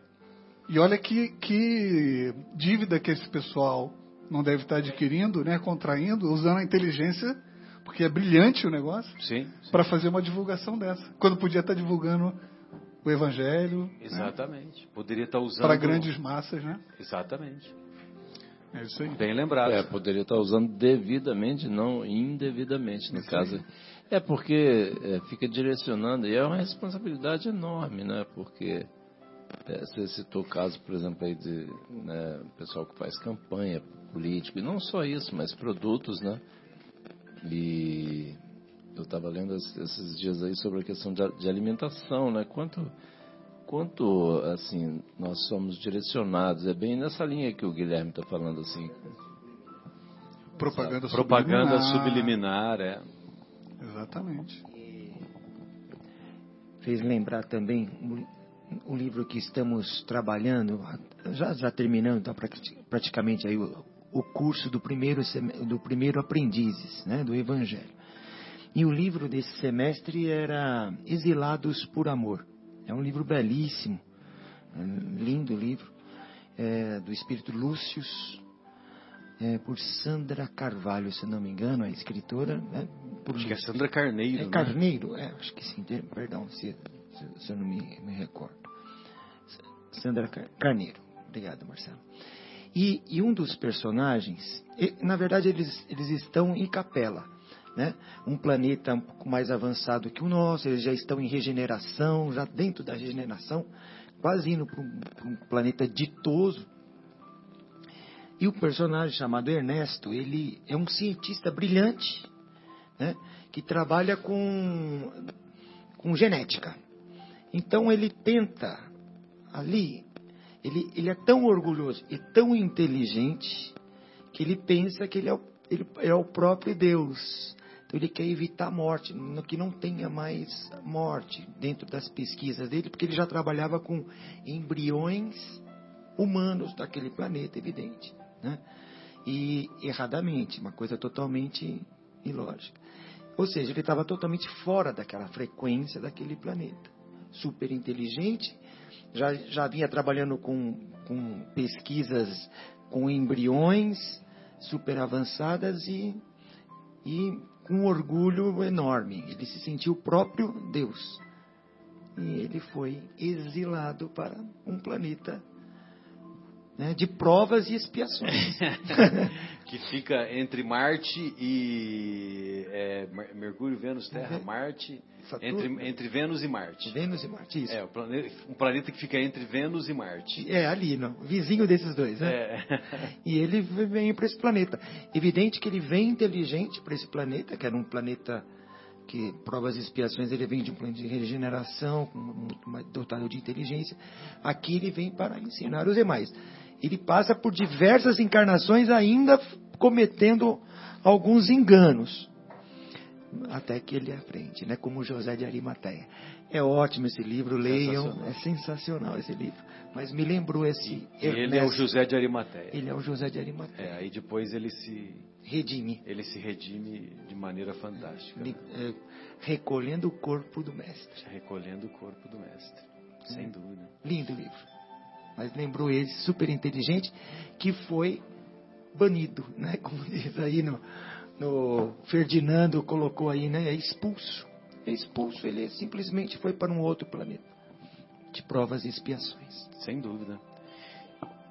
E: E olha que, que dívida que esse pessoal não deve estar adquirindo, né, contraindo, usando a inteligência, porque é brilhante o negócio,
B: Sim. sim.
E: para fazer uma divulgação dessa. Quando podia estar divulgando o evangelho né,
B: Exatamente. Poderia estar usando.
E: para grandes massas, né?
B: Exatamente.
E: É isso aí.
B: Bem lembrado.
D: É, poderia estar usando devidamente, não indevidamente, no
E: Isso
D: caso.
E: aí.
D: É porque é, fica direcionando, e é uma responsabilidade enorme, né? Porque é, você citou o caso, por exemplo, aí de né, pessoal que faz campanha político, e não só isso, mas produtos, né? E eu estava lendo es- esses dias aí sobre a questão de, alimentação, né? Quanto, quanto, assim, nós somos direcionados, é bem nessa linha que o Guilherme está falando, assim,
E: Propaganda,
B: Propaganda
E: subliminar.
B: subliminar, é.
E: Exatamente.
C: fez lembrar também o, livro que estamos trabalhando, já, já terminando então, prati- praticamente aí o, o curso do primeiro, do primeiro aprendizes né, do Evangelho. E o livro desse semestre era Exilados por Amor. É um livro belíssimo, é lindo livro, é, do Espírito Lúcius, é, por Sandra Carvalho, se não me engano, a escritora. Né, por
B: Acho que é Sandra Carneiro.
C: é
B: né?
C: Carneiro, é, acho que sim, perdão se, se, se eu não me, me recordo. Sandra Car- Carneiro, obrigado Marcelo. E, e um dos personagens, na verdade eles, eles estão em capela, né? Um planeta um pouco mais avançado que o nosso, eles já estão em regeneração, já dentro da regeneração, quase indo para um, um planeta ditoso. E o personagem chamado Ernesto, ele é um cientista brilhante, né, que trabalha com, com genética. Então ele tenta ali, ele, ele é tão orgulhoso e tão inteligente que ele pensa que ele é o, ele é o próprio Deus. Então ele quer evitar a morte, que não tenha mais morte dentro das pesquisas dele, porque ele já trabalhava com embriões humanos daquele planeta, evidente. Né? E erradamente, uma coisa totalmente ilógica. Ou seja, ele estava totalmente fora daquela frequência daquele planeta. Super inteligente, já, já vinha trabalhando com, com pesquisas com embriões super avançadas e, e com orgulho enorme. Ele se sentiu o próprio Deus. E ele foi exilado para um planeta né, de provas e expiações. <laughs>
B: que fica entre Marte e é, Mer- Mercúrio, Vênus, Terra. Marte,
C: Saturno.
B: entre, entre Vênus e Marte.
C: Vênus e Marte, isso.
B: É, o plane- um planeta que fica entre Vênus e Marte.
C: É, ali, não. Vizinho desses dois, né?
B: É. <laughs>
C: E ele vem para esse planeta. Evidente que ele vem inteligente para esse planeta, que era um planeta que, provas e expiações, ele vem de um plano de regeneração, com- muito mais dotado de inteligência. Aqui ele vem para ensinar os demais. Ele passa por diversas encarnações ainda cometendo alguns enganos. Até que ele aprende, né? Como José de Arimateia. É ótimo esse livro, leiam.
B: Sensacional.
C: É sensacional esse livro. Mas me lembrou esse.
B: Ele é o. José de Arimateia.
C: Ele é o José de Arimateia.
B: É, aí depois ele se,
C: Redime.
B: ele se redime de maneira fantástica, né?
C: é, recolhendo o corpo do mestre.
B: recolhendo o corpo do mestre,
C: É.
B: sem dúvida.
C: Lindo livro. Mas lembrou ele, super inteligente, que foi banido, né? <laughs> Como diz aí no, no Ferdinando colocou aí, né? É expulso. É expulso, ele simplesmente foi para um outro planeta de provas e expiações.
B: Sem dúvida.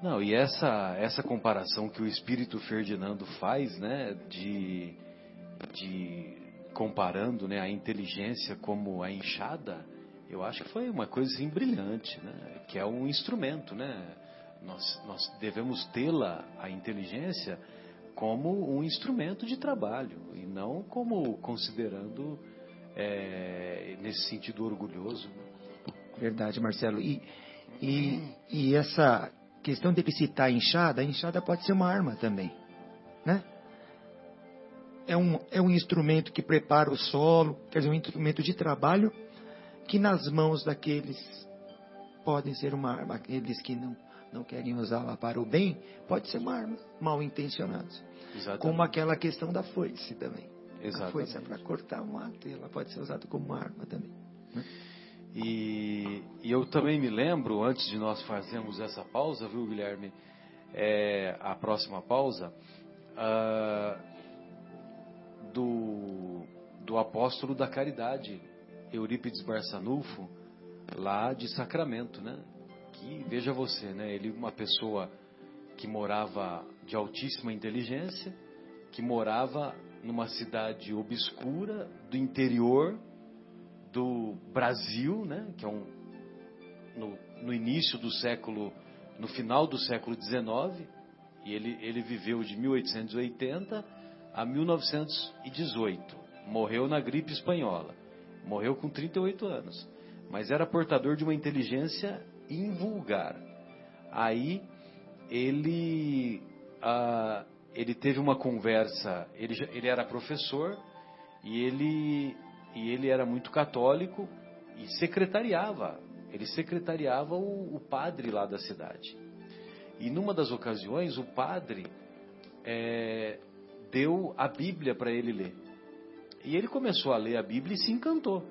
B: Não, e essa, essa comparação que o espírito Ferdinando faz, né, de, de comparando né, a inteligência como a enxada, eu acho que foi uma coisa assim, brilhante, né, que é um instrumento, né, nós, nós devemos tê-la, a inteligência, como um instrumento de trabalho e não como considerando é, nesse sentido orgulhoso.
C: Verdade, Marcelo. E, e, e essa questão dele citar a enxada, a enxada pode ser uma arma também, né? É um, é um instrumento que prepara o solo, quer dizer, um instrumento de trabalho que nas mãos daqueles podem ser uma arma, aqueles que não, não querem usá-la para o bem, pode ser uma arma, mal intencionados.
B: Exatamente.
C: Como aquela questão da foice também.
B: Exatamente.
C: A foice é para cortar um ato, ela pode ser usada como uma arma também. Né?
B: E, e, eu também me lembro, antes de nós fazermos essa pausa, viu, Guilherme? É, a próxima pausa, uh, do, do apóstolo da caridade, Eurípides Barçanufo, lá de Sacramento, né? Que, veja você, né? Ele, uma pessoa que morava de altíssima inteligência, que morava numa cidade obscura do interior do Brasil, né, que é um, no, no início do século, no final do século XIX, e ele, ele viveu de 1880 a 1918. Morreu na gripe espanhola. Morreu com 38 anos. Mas era portador de uma inteligência invulgar. Aí ele, ah, ele teve uma conversa. Ele, ele era professor e ele e ele era muito católico e secretariava. Ele secretariava o, o padre lá da cidade. E numa das ocasiões, o padre é, deu a Bíblia para ele ler. E ele começou a ler a Bíblia e se encantou.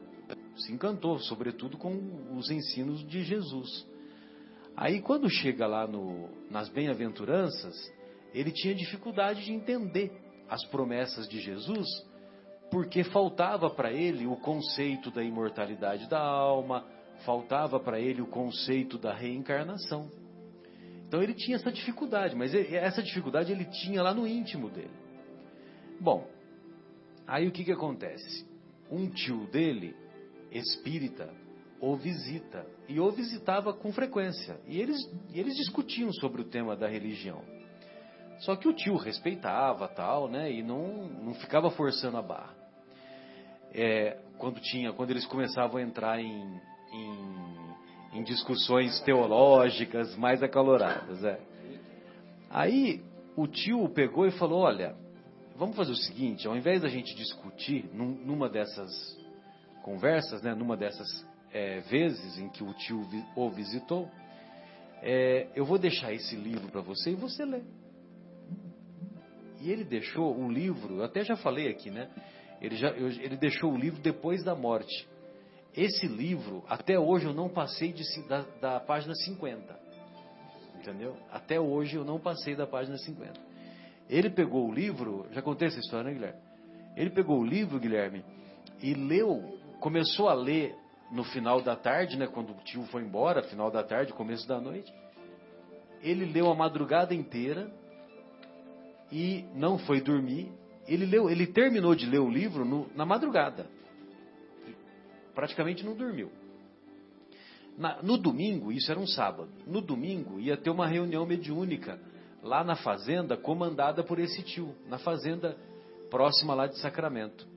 B: Se encantou, sobretudo com os ensinos de Jesus. Aí, quando chega lá no, nas bem-aventuranças, ele tinha dificuldade de entender as promessas de Jesus porque faltava para ele o conceito da imortalidade da alma, faltava para ele o conceito da reencarnação. Então ele tinha essa dificuldade, mas essa dificuldade ele tinha lá no íntimo dele. Bom, aí o que, que acontece? Um tio dele, espírita, o visita, e o visitava com frequência, e eles, eles discutiam sobre o tema da religião. Só que o tio respeitava tal, né? E não, não ficava forçando a barra é, quando tinha, quando eles começavam a entrar em, em, em discussões teológicas mais acaloradas. É. Aí o tio pegou e falou: olha, vamos fazer o seguinte, ao invés da gente discutir num, numa dessas conversas, né, numa dessas é, vezes em que o tio vi, o visitou, é, eu vou deixar esse livro para você e você lê. E ele deixou um livro, eu até já falei aqui, né? Ele, já, ele deixou o livro depois da morte. Esse livro, até hoje eu não passei de, da, da página 50. Entendeu? Até hoje eu não passei da página 50. Ele pegou o livro, já contei essa história, né, Guilherme? Ele pegou o livro, Guilherme, e leu, começou a ler no final da tarde, né, quando o tio foi embora, final da tarde, começo da noite. Ele leu a madrugada inteira e não foi dormir ele, leu, ele terminou de ler o livro no, na madrugada. Praticamente não dormiu. Na, no domingo, isso era um sábado, no domingo ia ter uma reunião mediúnica lá na fazenda, comandada por esse tio, na fazenda próxima lá de Sacramento.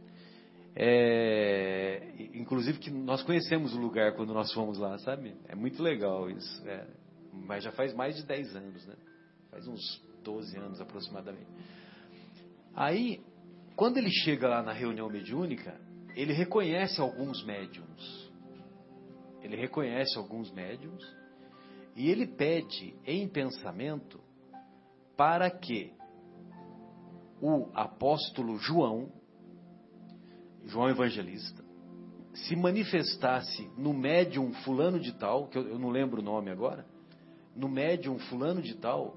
B: É, inclusive que nós conhecemos o lugar quando nós fomos lá, sabe? É muito legal isso. É, mas já faz mais de 10 anos, né? Faz uns 12 anos aproximadamente. Aí, quando ele chega lá na reunião mediúnica, ele reconhece alguns médiums. Ele reconhece alguns médiums e ele pede em pensamento para que o apóstolo João, João Evangelista, se manifestasse no médium fulano de tal, que eu, eu não lembro o nome agora, no médium fulano de tal,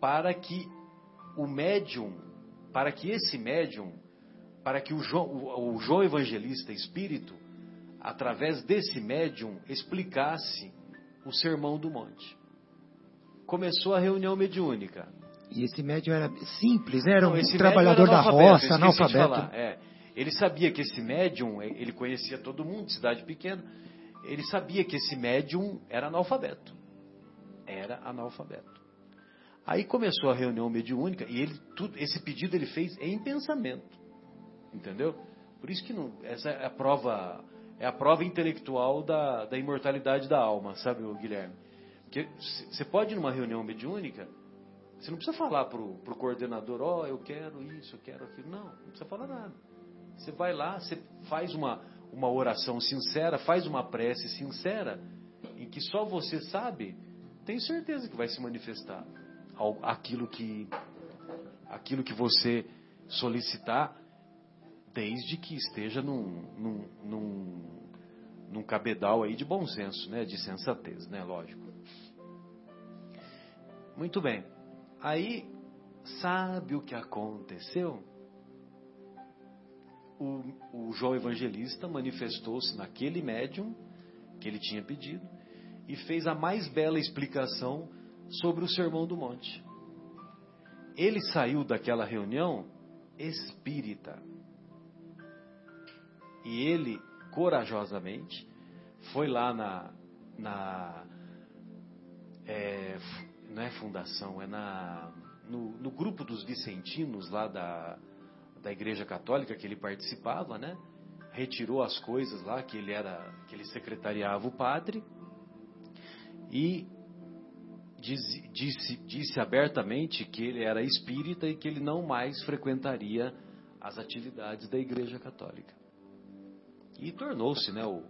B: para que o médium, para que esse médium, para que o João, o, o João Evangelista Espírito, através desse médium, explicasse o Sermão do Monte. Começou a reunião mediúnica.
C: E esse médium era simples, era
B: Não,
C: um
B: esse
C: trabalhador
B: era
C: da roça, analfabeto.
B: falar, é. Ele sabia que esse médium, ele conhecia todo mundo, cidade pequena, ele sabia que esse médium era analfabeto. Era analfabeto. Aí começou a reunião mediúnica e ele tudo, esse pedido ele fez em pensamento. Entendeu? Por isso que não, essa é a prova é a prova intelectual da, da imortalidade da alma, sabe, Guilherme? Porque você pode ir numa reunião mediúnica, você não precisa falar pro, pro coordenador, ó, eu quero isso, eu quero aquilo. Não, não precisa falar nada. Você vai lá, você faz uma, uma oração sincera, faz uma prece sincera, em que só você sabe, tenho certeza que vai se manifestar ao- aquilo que, aquilo que você solicitar, desde que esteja num, num, num, num cabedal aí de bom senso, né? de sensatez, né? lógico. Muito bem. Aí, sabe o que aconteceu? O, o João Evangelista manifestou-se naquele médium que ele tinha pedido e fez a mais bela explicação sobre o Sermão do Monte. Ele saiu daquela reunião espírita. E ele, corajosamente, foi lá na. na é, não é fundação, é na, no, no grupo dos vicentinos lá da, da Igreja Católica que ele participava, né? Retirou as coisas lá que ele era, que ele secretariava o padre e diz- disse, disse abertamente que ele era espírita e que ele não mais frequentaria as atividades da Igreja Católica. E tornou-se, né, o,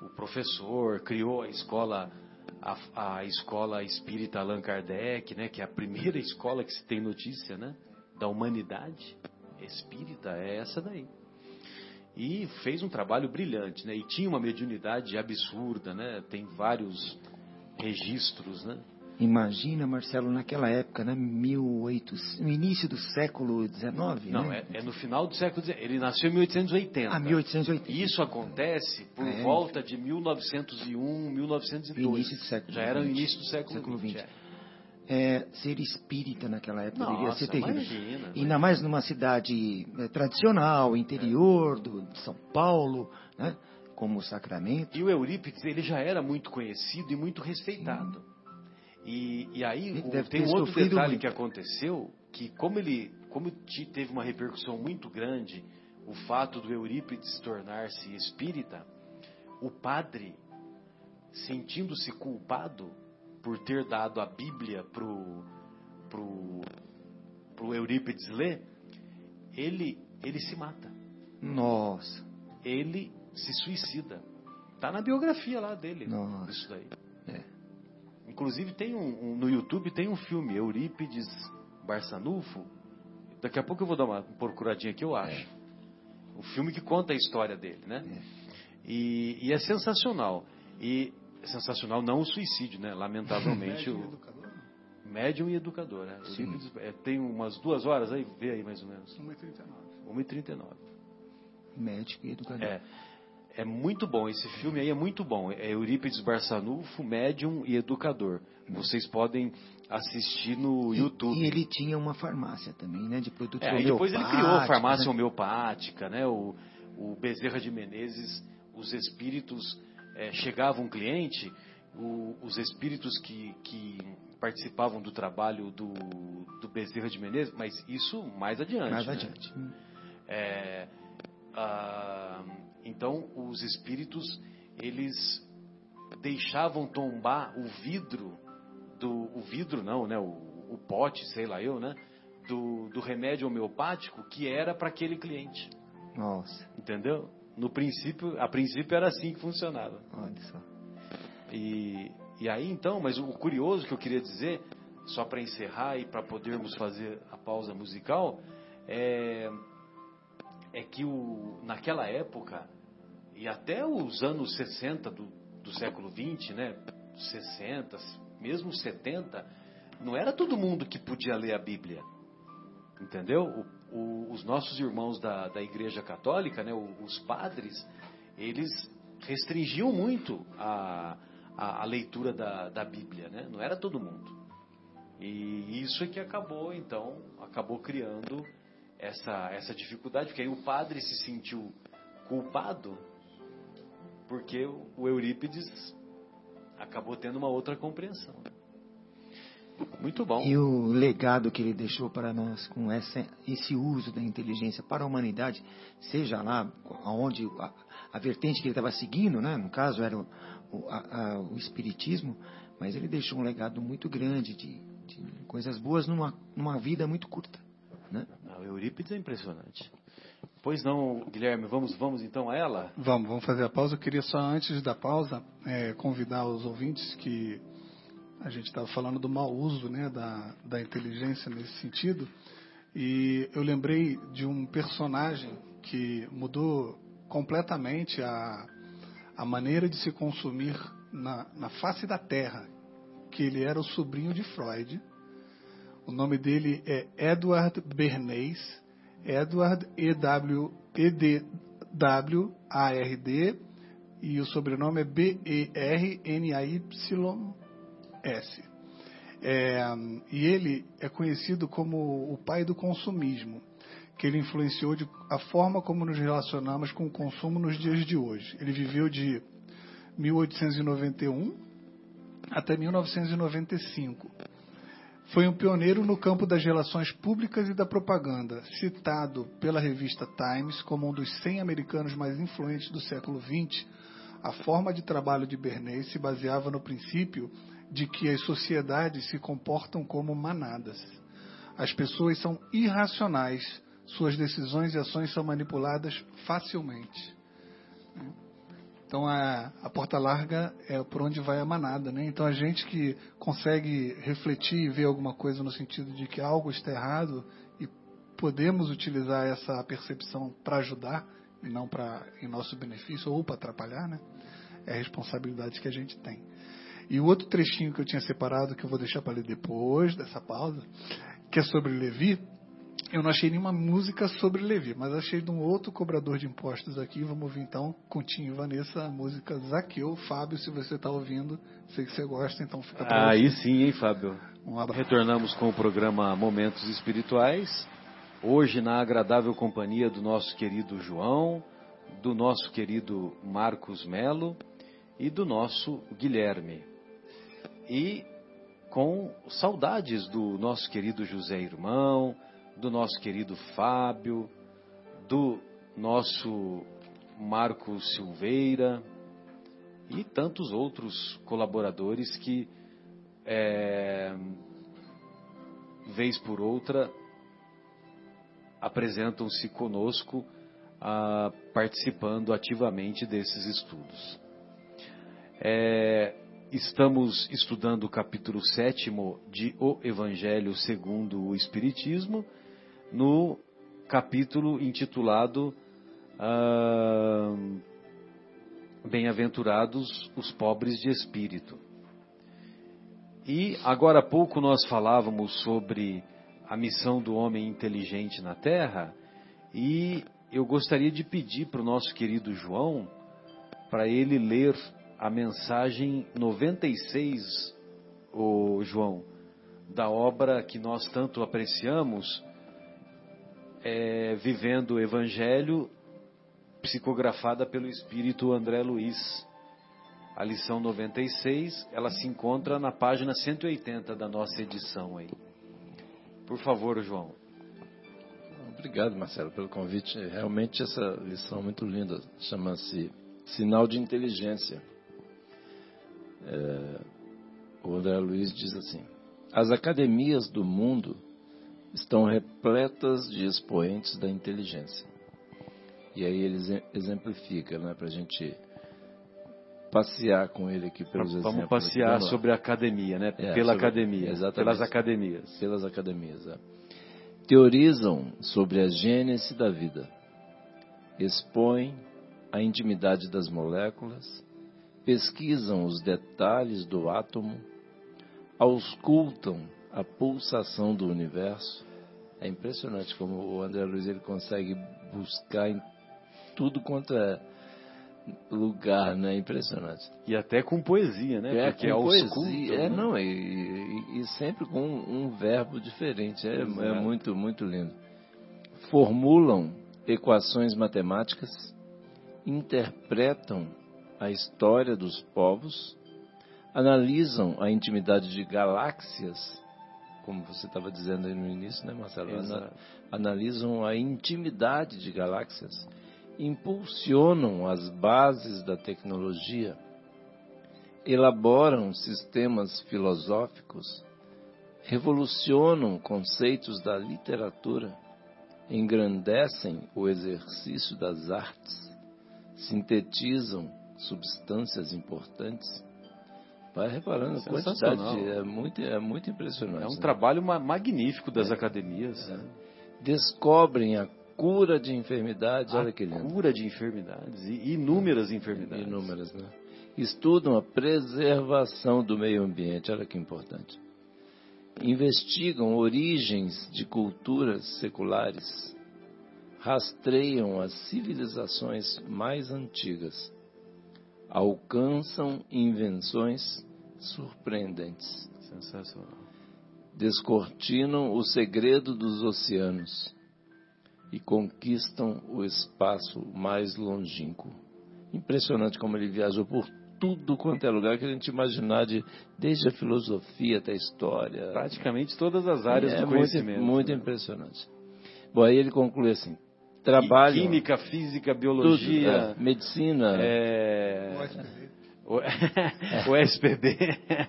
B: o professor, criou a escola a, a escola espírita Allan Kardec, né, que é a primeira escola que se tem notícia, né, da humanidade espírita é essa daí. E fez um trabalho brilhante, né? E tinha uma mediunidade absurda, né? Tem vários registros, né?
C: Imagina, Marcelo, naquela época, né, 1800, no início do século XIX,
B: Não,
C: né?
B: é, é no final do século XIX. Ele nasceu em 1880.
C: Ah, 1880.
B: Isso acontece por
C: É.
B: volta de 1901, 1902.
C: Início do século
B: Já era o
C: 20.
B: início do século,
C: Século
B: 20.
C: 20.
B: é.
C: É, ser espírita naquela época
B: Nossa,
C: ser terrível.
B: imagina,
C: Ainda mais numa cidade eh, tradicional, interior do, de São Paulo, né? como o Sacramento.
B: E o Eurípides, ele já era muito conhecido e muito respeitado. E, e aí o- tem um outro detalhe
C: muito.
B: que aconteceu, que como ele como te- teve uma repercussão muito grande o fato do Eurípides tornar-se espírita, o padre, sentindo-se culpado por ter dado a Bíblia pro, pro, pro Eurípides ler, ele, ele se mata.
C: Nossa,
B: Ele se suicida. Tá na biografia lá dele.
C: Nossa.
B: Isso daí.
C: É.
B: Inclusive tem um, um- no YouTube tem um filme, Eurípides Barçanufo. Daqui a pouco eu vou dar uma procuradinha aqui, eu acho. Um filme que conta a história dele, né? E, e é sensacional. E é sensacional não o suicídio, né? Lamentavelmente <laughs>
E: Médium
B: o
E: educador?
B: médium e educador. Né?
C: Sim.
B: Eurípides, é, tem umas duas horas aí, vê aí mais ou menos.
E: 1,39.
B: 1h39.
C: médico e educador.
B: É, é muito bom. Esse filme aí é muito bom. É Eurípides Barçanufo, médium e educador. Vocês podem assistir no
C: E-
B: YouTube.
C: E, ele tinha uma farmácia também, né? De produtos
B: É, depois ele criou a farmácia
C: né?
B: homeopática, né? O, o Bezerra de Menezes, os espíritos é, chegava um cliente, o- os espíritos que, que participavam do trabalho do, do Bezerra de Menezes, mas isso mais adiante.
C: Mais
B: né?
C: adiante.
B: É, ah, então, os espíritos, eles deixavam tombar o vidro, do, o vidro não, né, o, o pote, sei lá eu, né, do, do remédio homeopático que era para aquele cliente,
C: Nossa,
B: entendeu? No princípio, a princípio era assim que funcionava.
C: olha só.
B: E, e aí então, mas o curioso que eu queria dizer, só para encerrar e para podermos fazer a pausa musical, é, é que o, naquela época, e até os anos 60 do, do século 20, né, 60, mesmo 70, não era todo mundo que podia ler a Bíblia. Entendeu? O, o, os nossos irmãos da, da Igreja Católica, né, os padres, eles restringiam muito a, a, a leitura da, da Bíblia, né? Não era todo mundo. E isso é que acabou, então, acabou criando essa, essa dificuldade, porque aí o padre se sentiu culpado porque o Eurípides acabou tendo uma outra compreensão. Muito bom.
C: E o legado que ele deixou para nós com essa, esse uso da inteligência para a humanidade, seja lá onde a, a vertente que ele estava seguindo, né? no caso era o, o, a, o, espiritismo, mas ele deixou um legado muito grande de, de coisas boas numa, numa vida muito curta. Né?
B: Ah, o Eurípides é impressionante. Pois não, Guilherme, vamos, vamos então a ela?
E: Vamos, vamos fazer a pausa. Eu queria só, antes da pausa, é, convidar os ouvintes que a gente estava falando do mau uso né, da, da inteligência nesse sentido. E eu lembrei de um personagem que mudou completamente a, a maneira de se consumir na, na face da Terra, que ele era o sobrinho de Freud. O nome dele é Edward Bernays, Edward E-W-E-D-W-A-R-D, e o sobrenome é B-E-R-N-A-Y-S. É, e ele é conhecido como o pai do consumismo que ele influenciou de, a forma como nos relacionamos com o consumo nos dias de hoje. Ele viveu de 1891 até 1995. Foi um pioneiro no campo das relações públicas e da propaganda, citado pela revista Times como um dos 100 americanos mais influentes do século XX. A forma de trabalho de Bernays se baseava no princípio de que as sociedades se comportam como manadas. As pessoas são irracionais suas decisões e ações são manipuladas facilmente. Então a, a porta larga é por onde vai a manada, né? Então a gente que consegue refletir e ver alguma coisa no sentido de que algo está errado e podemos utilizar essa percepção para ajudar e não para em nosso benefício ou para atrapalhar, né? É a responsabilidade que a gente tem. E o outro trechinho que eu tinha separado que eu vou deixar para ler depois dessa pausa, que é sobre Levi, eu não achei nenhuma música sobre Levi, mas achei de um outro cobrador de impostos aqui. Vamos ouvir então, Continho e Vanessa, a música Zaqueu. Fábio, se você está ouvindo, sei que você gosta, então fica
B: para Aí sim, hein, Fábio? Um abraço. Retornamos com o programa Momentos Espirituais. Hoje, na agradável companhia do nosso querido João, do nosso querido Marcos Melo e do nosso Guilherme. E com saudades do nosso querido José Irmão do nosso querido Fábio, do nosso Marco Silveira e tantos outros colaboradores que, é, vez por outra, apresentam-se conosco ah, participando ativamente desses estudos. É, estamos estudando o capítulo sétimo de O Evangelho segundo o Espiritismo no capítulo intitulado ah, Bem-aventurados os pobres de espírito. E agora há pouco nós falávamos sobre a missão do homem inteligente na Terra e eu gostaria de pedir para o nosso querido João para ele ler a mensagem 96, o João, da obra que nós tanto apreciamos, é, Vivendo o Evangelho, psicografada pelo espírito André Luiz. A lição 96, ela se encontra na página 180 da nossa edição aí. Por favor, João.
D: Obrigado, Marcelo, pelo convite. Realmente essa lição é muito linda. Chama-se Sinal de Inteligência. É, o André Luiz diz assim: As academias do mundo estão repletas de expoentes da inteligência. E aí ele exemplifica, né, para a gente passear com ele aqui pelos
B: Vamos
D: exemplos.
B: Vamos passear sobre a academia, né? É, Pela sobre, academia.
D: Exatamente.
B: Pelas academias.
D: Pelas academias. É. Teorizam sobre a gênese da vida. Expõem a intimidade das moléculas. Pesquisam os detalhes do átomo. Auscultam a pulsação do universo, É impressionante como o André Luiz ele consegue buscar em tudo quanto é lugar, né? Impressionante.
B: E até com poesia, né?
D: É,
B: Porque
D: com
B: aos
D: poesia,
B: cultos,
D: é,
B: né?
D: não, e, e- e sempre com um, um verbo diferente. É, é muito, muito lindo. Formulam equações matemáticas, interpretam a história dos povos, analisam a intimidade de galáxias, como você estava dizendo aí no início, né, Marcelo?
B: Exato.
D: analisam a intimidade de galáxias, impulsionam as bases da tecnologia, elaboram sistemas filosóficos, revolucionam conceitos da literatura, engrandecem o exercício das artes, sintetizam substâncias importantes. Vai reparando a quantidade, é muito, é muito impressionante.
B: É um
D: né?
B: trabalho ma- magnífico das academias. né?
D: Descobrem a cura de enfermidades,
B: A
D: olha que lindo.
B: cura de enfermidades e inúmeras enfermidades.
D: Inúmeras, né? Estudam a preservação do meio ambiente, olha que importante. Investigam origens de culturas seculares. Rastreiam as civilizações mais antigas. Alcançam invenções surpreendentes.
B: Sensacional.
D: Descortinam o segredo dos oceanos e conquistam o espaço mais longínquo. Impressionante como ele viajou por tudo quanto é lugar que a gente imaginar, de, desde a filosofia até a história.
B: Praticamente todas as áreas
D: é
B: do
D: muito,
B: conhecimento.
D: muito
B: né?
D: impressionante. Bom, aí ele conclui assim: trabalham.
B: Química, física,
D: tudo,
B: biologia,
D: é, medicina.
B: é,
E: O
B: SPB.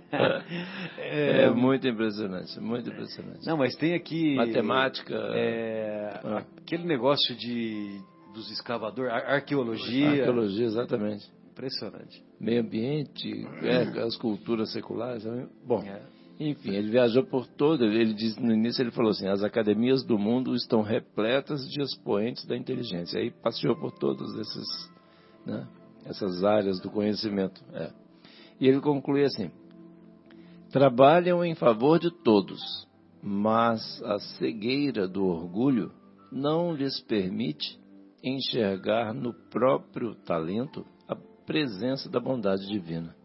B: <laughs>
D: é, muito impressionante, muito impressionante.
B: Não, mas tem aqui.
D: Matemática.
B: é,
D: Ah.
B: Aquele negócio de dos escavadores, ar- arqueologia.
D: Arqueologia, exatamente.
B: Impressionante.
D: Meio ambiente, é, as culturas seculares. também. Bom,
B: É.
D: enfim, ele viajou por todo. Ele disse no início, ele falou assim: as academias do mundo estão repletas de expoentes da inteligência. Aí passeou por todas esses, né, essas áreas do conhecimento. é. E ele conclui assim: trabalham em favor de todos, mas a cegueira do orgulho não lhes permite enxergar no próprio talento a presença da bondade divina.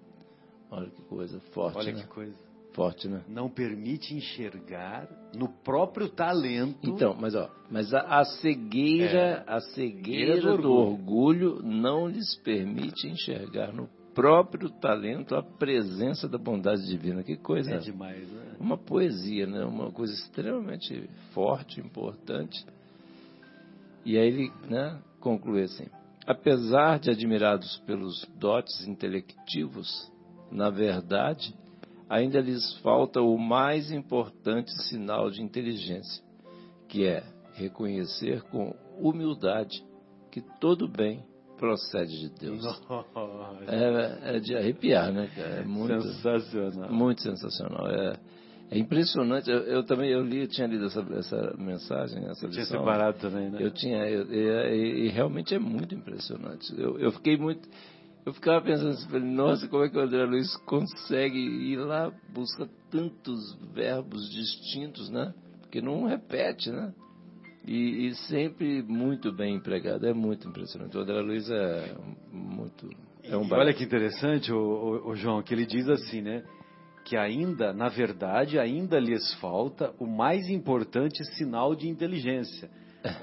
D: Olha que coisa forte,
B: Olha
D: né?
B: que coisa.
D: Forte, né?
B: Não permite enxergar no próprio talento.
D: Então, mas ó, mas a, a cegueira, a cegueira
B: É. Cegueira do
D: do orgulho não lhes permite enxergar no próprio talento a presença da bondade divina. Que coisa
B: é demais, né?
D: uma poesia, né? Uma coisa extremamente forte, importante. E aí ele, né, conclui assim: apesar de admirados pelos dotes intelectivos, na verdade, ainda lhes falta o mais importante sinal de inteligência, que é reconhecer com humildade que todo bem procede de Deus. É, é de arrepiar, né? cara? É muito,
B: Sensacional.
D: muito sensacional. É, é impressionante. Eu, eu também eu li, eu tinha lido essa, essa mensagem, essa
B: Tinha
D: lição.
B: separado também, né?
D: Eu tinha, e realmente é muito impressionante. Eu, eu fiquei muito, eu ficava pensando assim, falei, nossa, como é que o André Luiz consegue ir lá busca tantos verbos distintos, né? Que não repete, né? E, e sempre muito bem empregado. É muito impressionante. O André Luiz é muito, é um
B: olha que interessante, o, o João, que ele diz assim, né? Que ainda, na verdade, ainda lhes falta o mais importante sinal de inteligência.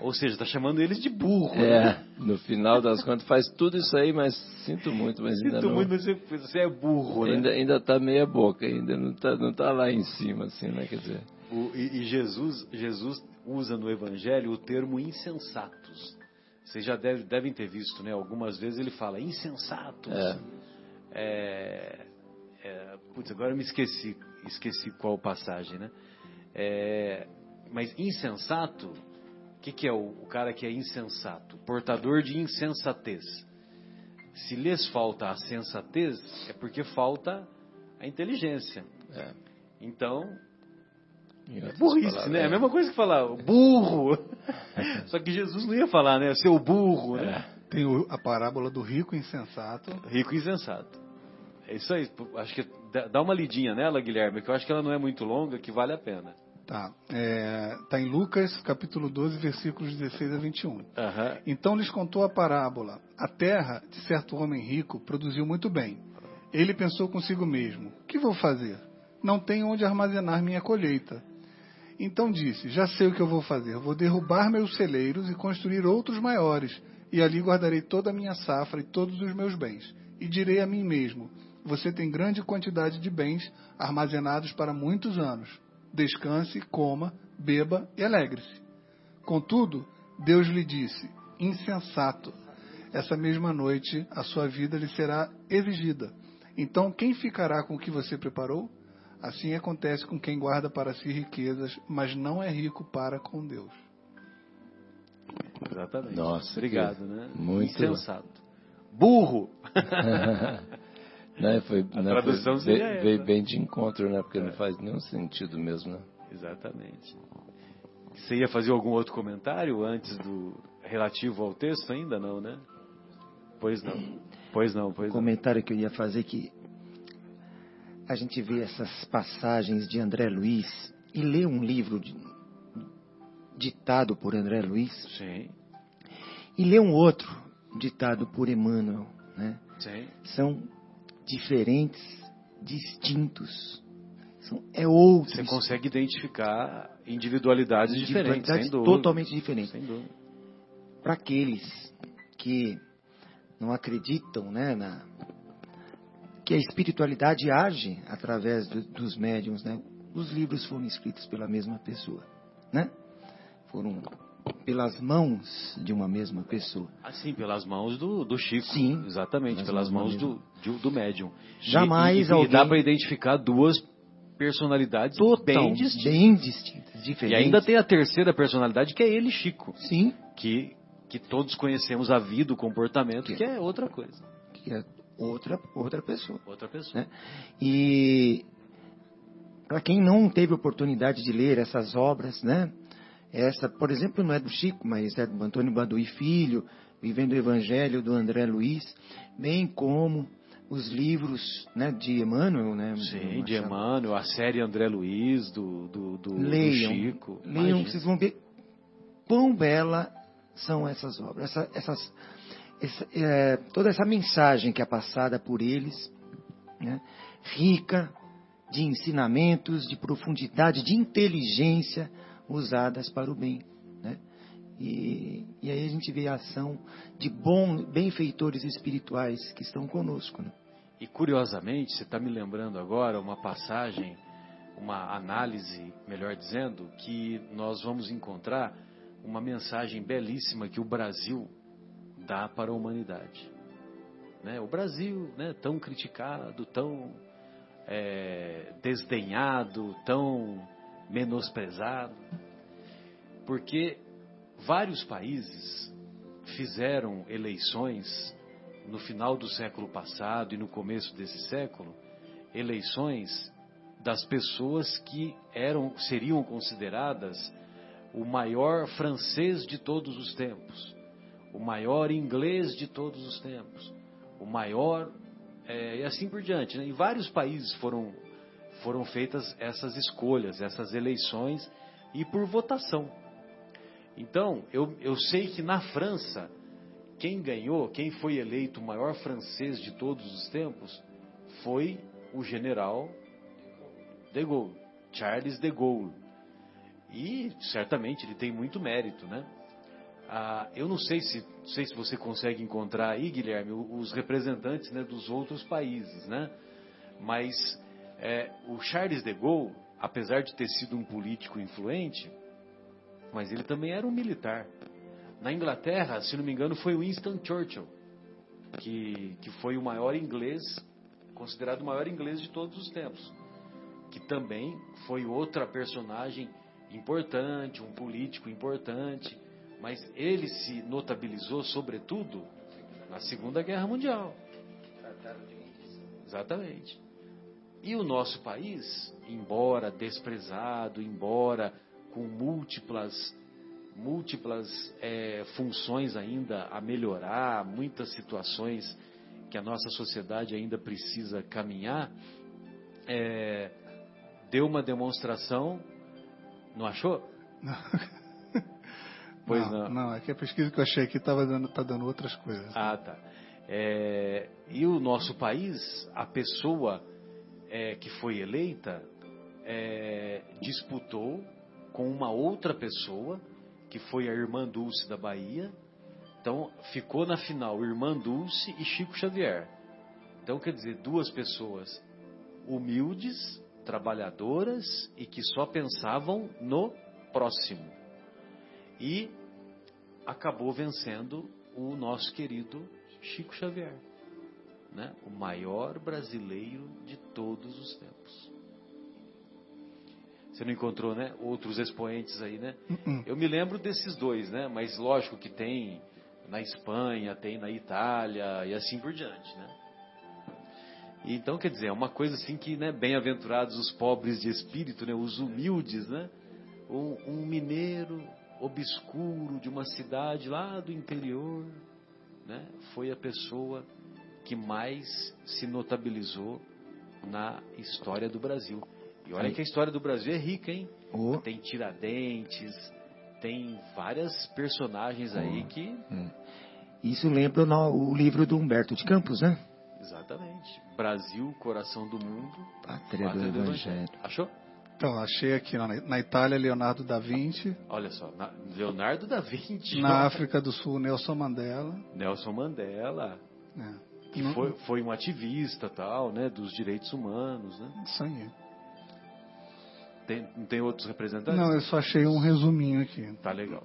B: Ou seja, está chamando eles de burro. né?
D: É, no final das contas faz tudo isso aí, mas sinto muito, mas ainda
B: Sinto
D: não.
B: muito, mas você, você é burro, né?
D: Ainda, ainda tá meia boca, ainda não tá, não tá lá em cima, assim, né? Quer dizer,
B: O- e, e Jesus, Jesus usa no Evangelho o termo insensatos. Vocês já deve- devem ter visto, né? Algumas vezes ele fala insensatos.
D: É.
B: É, é, putz, agora eu me esqueci, esqueci qual passagem, né? É, mas insensato, o que, que é o, o cara que é insensato? Portador de insensatez. Se lhes falta a sensatez, é porque falta a inteligência.
D: é,
B: Então,
D: outras
B: burrice,
D: palavras,
B: né? É
D: é.
B: a mesma coisa que falar burro. <laughs> Só que Jesus não ia falar, né? Seu burro, né?
E: Tem o- a parábola do rico insensato.
B: Rico insensato. É isso aí. Acho que dá uma lidinha nela, Guilherme, que eu acho que ela não é muito longa, que vale a pena.
E: Tá. É, tá em Lucas, capítulo 12, versículos 16 a 21.
B: Aham.
E: Então lhes contou a parábola. A terra de certo homem rico produziu muito bem. Ele pensou consigo mesmo: Que vou fazer? Não tenho onde armazenar minha colheita. Então disse: Já sei o que eu vou fazer. Vou derrubar meus celeiros e construir outros maiores, e ali guardarei toda a minha safra e todos os meus bens. E direi a mim mesmo: Você tem grande quantidade de bens armazenados para muitos anos. Descanse, coma, beba e alegre-se. Contudo, Deus lhe disse: Insensato, essa mesma noite a sua vida lhe será exigida. Então, quem ficará com o que você preparou? Assim acontece com quem guarda para si riquezas, mas não é rico para com Deus.
B: Exatamente.
D: Nossa,
B: Obrigado,
D: que-
B: né?
D: muito-
B: Insensato. Burro! <laughs>
D: Né, foi,
B: A
D: né,
B: tradução
D: foi-
B: seria
D: veio, veio bem de encontro, né? Porque não faz nenhum sentido mesmo, né?
B: Exatamente. Você ia fazer algum outro comentário antes do relativo ao texto ainda não, né? Pois não. Pois não, pois
C: O
B: não.
C: comentário que eu ia fazer é que a gente vê essas passagens de André Luiz e lê um livro de- ditado por André Luiz
B: Sim,
C: e lê um outro ditado por Emmanuel, né?
B: sim.
C: São diferentes, distintos. São, é outro.
B: Você consegue identificar individualidades diferentes, sem
C: individualidades totalmente diferentes.
B: Sem dúvida.
C: Para aqueles que não acreditam, né, na que a espiritualidade age através do- dos médiums, né? Os livros foram escritos pela mesma pessoa, né? Foram pelas mãos de uma mesma pessoa.
B: Assim, pelas mãos do, do Chico.
C: Sim.
B: Exatamente,
C: Pelas mãos
B: do, de- do médium.
C: Jamais
B: e, e,
C: alguém-
B: E dá para identificar duas personalidades
C: Total,
B: bem distintas.
C: bem distintas,
B: E
C: diferentes.
B: ainda tem a terceira personalidade, que é ele, Chico.
C: sim,
B: Que, que todos conhecemos a vida, o comportamento,
C: Que-
B: que é outra coisa.
C: que é outra outra pessoa.
B: Outra pessoa.
C: né? E para quem não teve oportunidade de ler essas obras, né? Essa, por exemplo, não é do Chico, mas é do Antônio Baduí Filho, Vivendo o Evangelho do André Luiz, bem como os livros, né, de Emmanuel, né?
B: Sim, de. Emmanuel, a série André Luiz, do, do, do, do
C: Leiam,
B: Chico.
C: leiam,
B: Imagina.
C: vocês vão ver quão bela são essas obras, essa, essas, essa, é, toda essa mensagem que é passada por eles, né, rica de ensinamentos, de profundidade, de inteligência usadas para o bem. Né? E, e aí a gente vê a ação de bons benfeitores espirituais que estão conosco. Né?
B: E curiosamente, você está me lembrando agora uma passagem, uma análise, melhor dizendo, que nós vamos encontrar uma mensagem belíssima que o Brasil dá para a humanidade. Né? O Brasil, né, tão criticado, tão é, desdenhado, tão menosprezado, porque vários países fizeram eleições no final do século passado e no começo desse século, eleições das pessoas que eram seriam consideradas o maior francês de todos os tempos, o maior inglês de todos os tempos, o maior é, e assim por diante. Né? Em vários países foram foram feitas essas escolhas, essas eleições e por votação. Então, eu, eu sei que na França, quem ganhou, quem foi eleito o maior francês de todos os tempos, foi o general de Gaulle, Charles de Gaulle. E certamente ele tem muito mérito, né? Ah, eu não sei se, não sei se você consegue encontrar aí, Guilherme, os representantes né, dos outros países, né? Mas é, o Charles de Gaulle, apesar de ter sido um político influente, mas ele também era um militar. Na Inglaterra, se não me engano, foi Winston Churchill, que, que foi o maior inglês, considerado o maior inglês de todos os tempos, que também foi outra personagem importante, um político importante, mas ele se notabilizou sobretudo na Segunda Guerra Mundial. Exatamente. E o nosso país, embora desprezado, embora com múltiplas múltiplas é, funções ainda a melhorar, muitas situações que a nossa sociedade ainda precisa caminhar, é, deu uma demonstração Não achou?
E: Não. <laughs>
B: Pois
E: não,
B: não.
E: não, é que a pesquisa que eu achei aqui tava dando, tá dando outras coisas.
B: Ah, tá. É, e o nosso país, a pessoa é, que foi eleita, é, disputou com uma outra pessoa, que foi a Irmã Dulce da Bahia. Então, ficou na final Irmã Dulce e Chico Xavier. Então, quer dizer, duas pessoas humildes, trabalhadoras e que só pensavam no próximo. E acabou vencendo o nosso querido Chico Xavier, né? o maior brasileiro de todos os tempos. Você não encontrou, né? Outros expoentes aí, né?
E: Uh-uh.
B: Eu me lembro desses dois, né? Mas lógico que tem na Espanha, tem na Itália e assim por diante, né? Então, quer dizer, é uma coisa assim que, né, bem-aventurados os pobres de espírito, né, os humildes, né? Um, um mineiro obscuro de uma cidade lá do interior, né, foi a pessoa que mais se notabilizou na história do Brasil. E olha
C: Aí.
B: que a história do Brasil é rica, hein?
C: Oh,
B: Tem Tiradentes, tem várias personagens aí que.
C: isso lembra o livro do Humberto de Campos, né?
B: Exatamente. Brasil, coração do mundo.
C: Pátria do
B: pátria do
C: Evangelho.
B: Achou?
E: Então, achei aqui na, na Itália Leonardo da Vinci,
B: Olha só, na- Leonardo da Vinci,
E: na África do Sul Nelson Mandela.
B: Nelson Mandela,
E: né?
B: Que foi, foi um ativista tal, né, dos direitos humanos, né?
E: Isso aí.
B: Tem, não tem outros representantes?
E: Não, eu só achei um resuminho aqui.
B: Tá legal.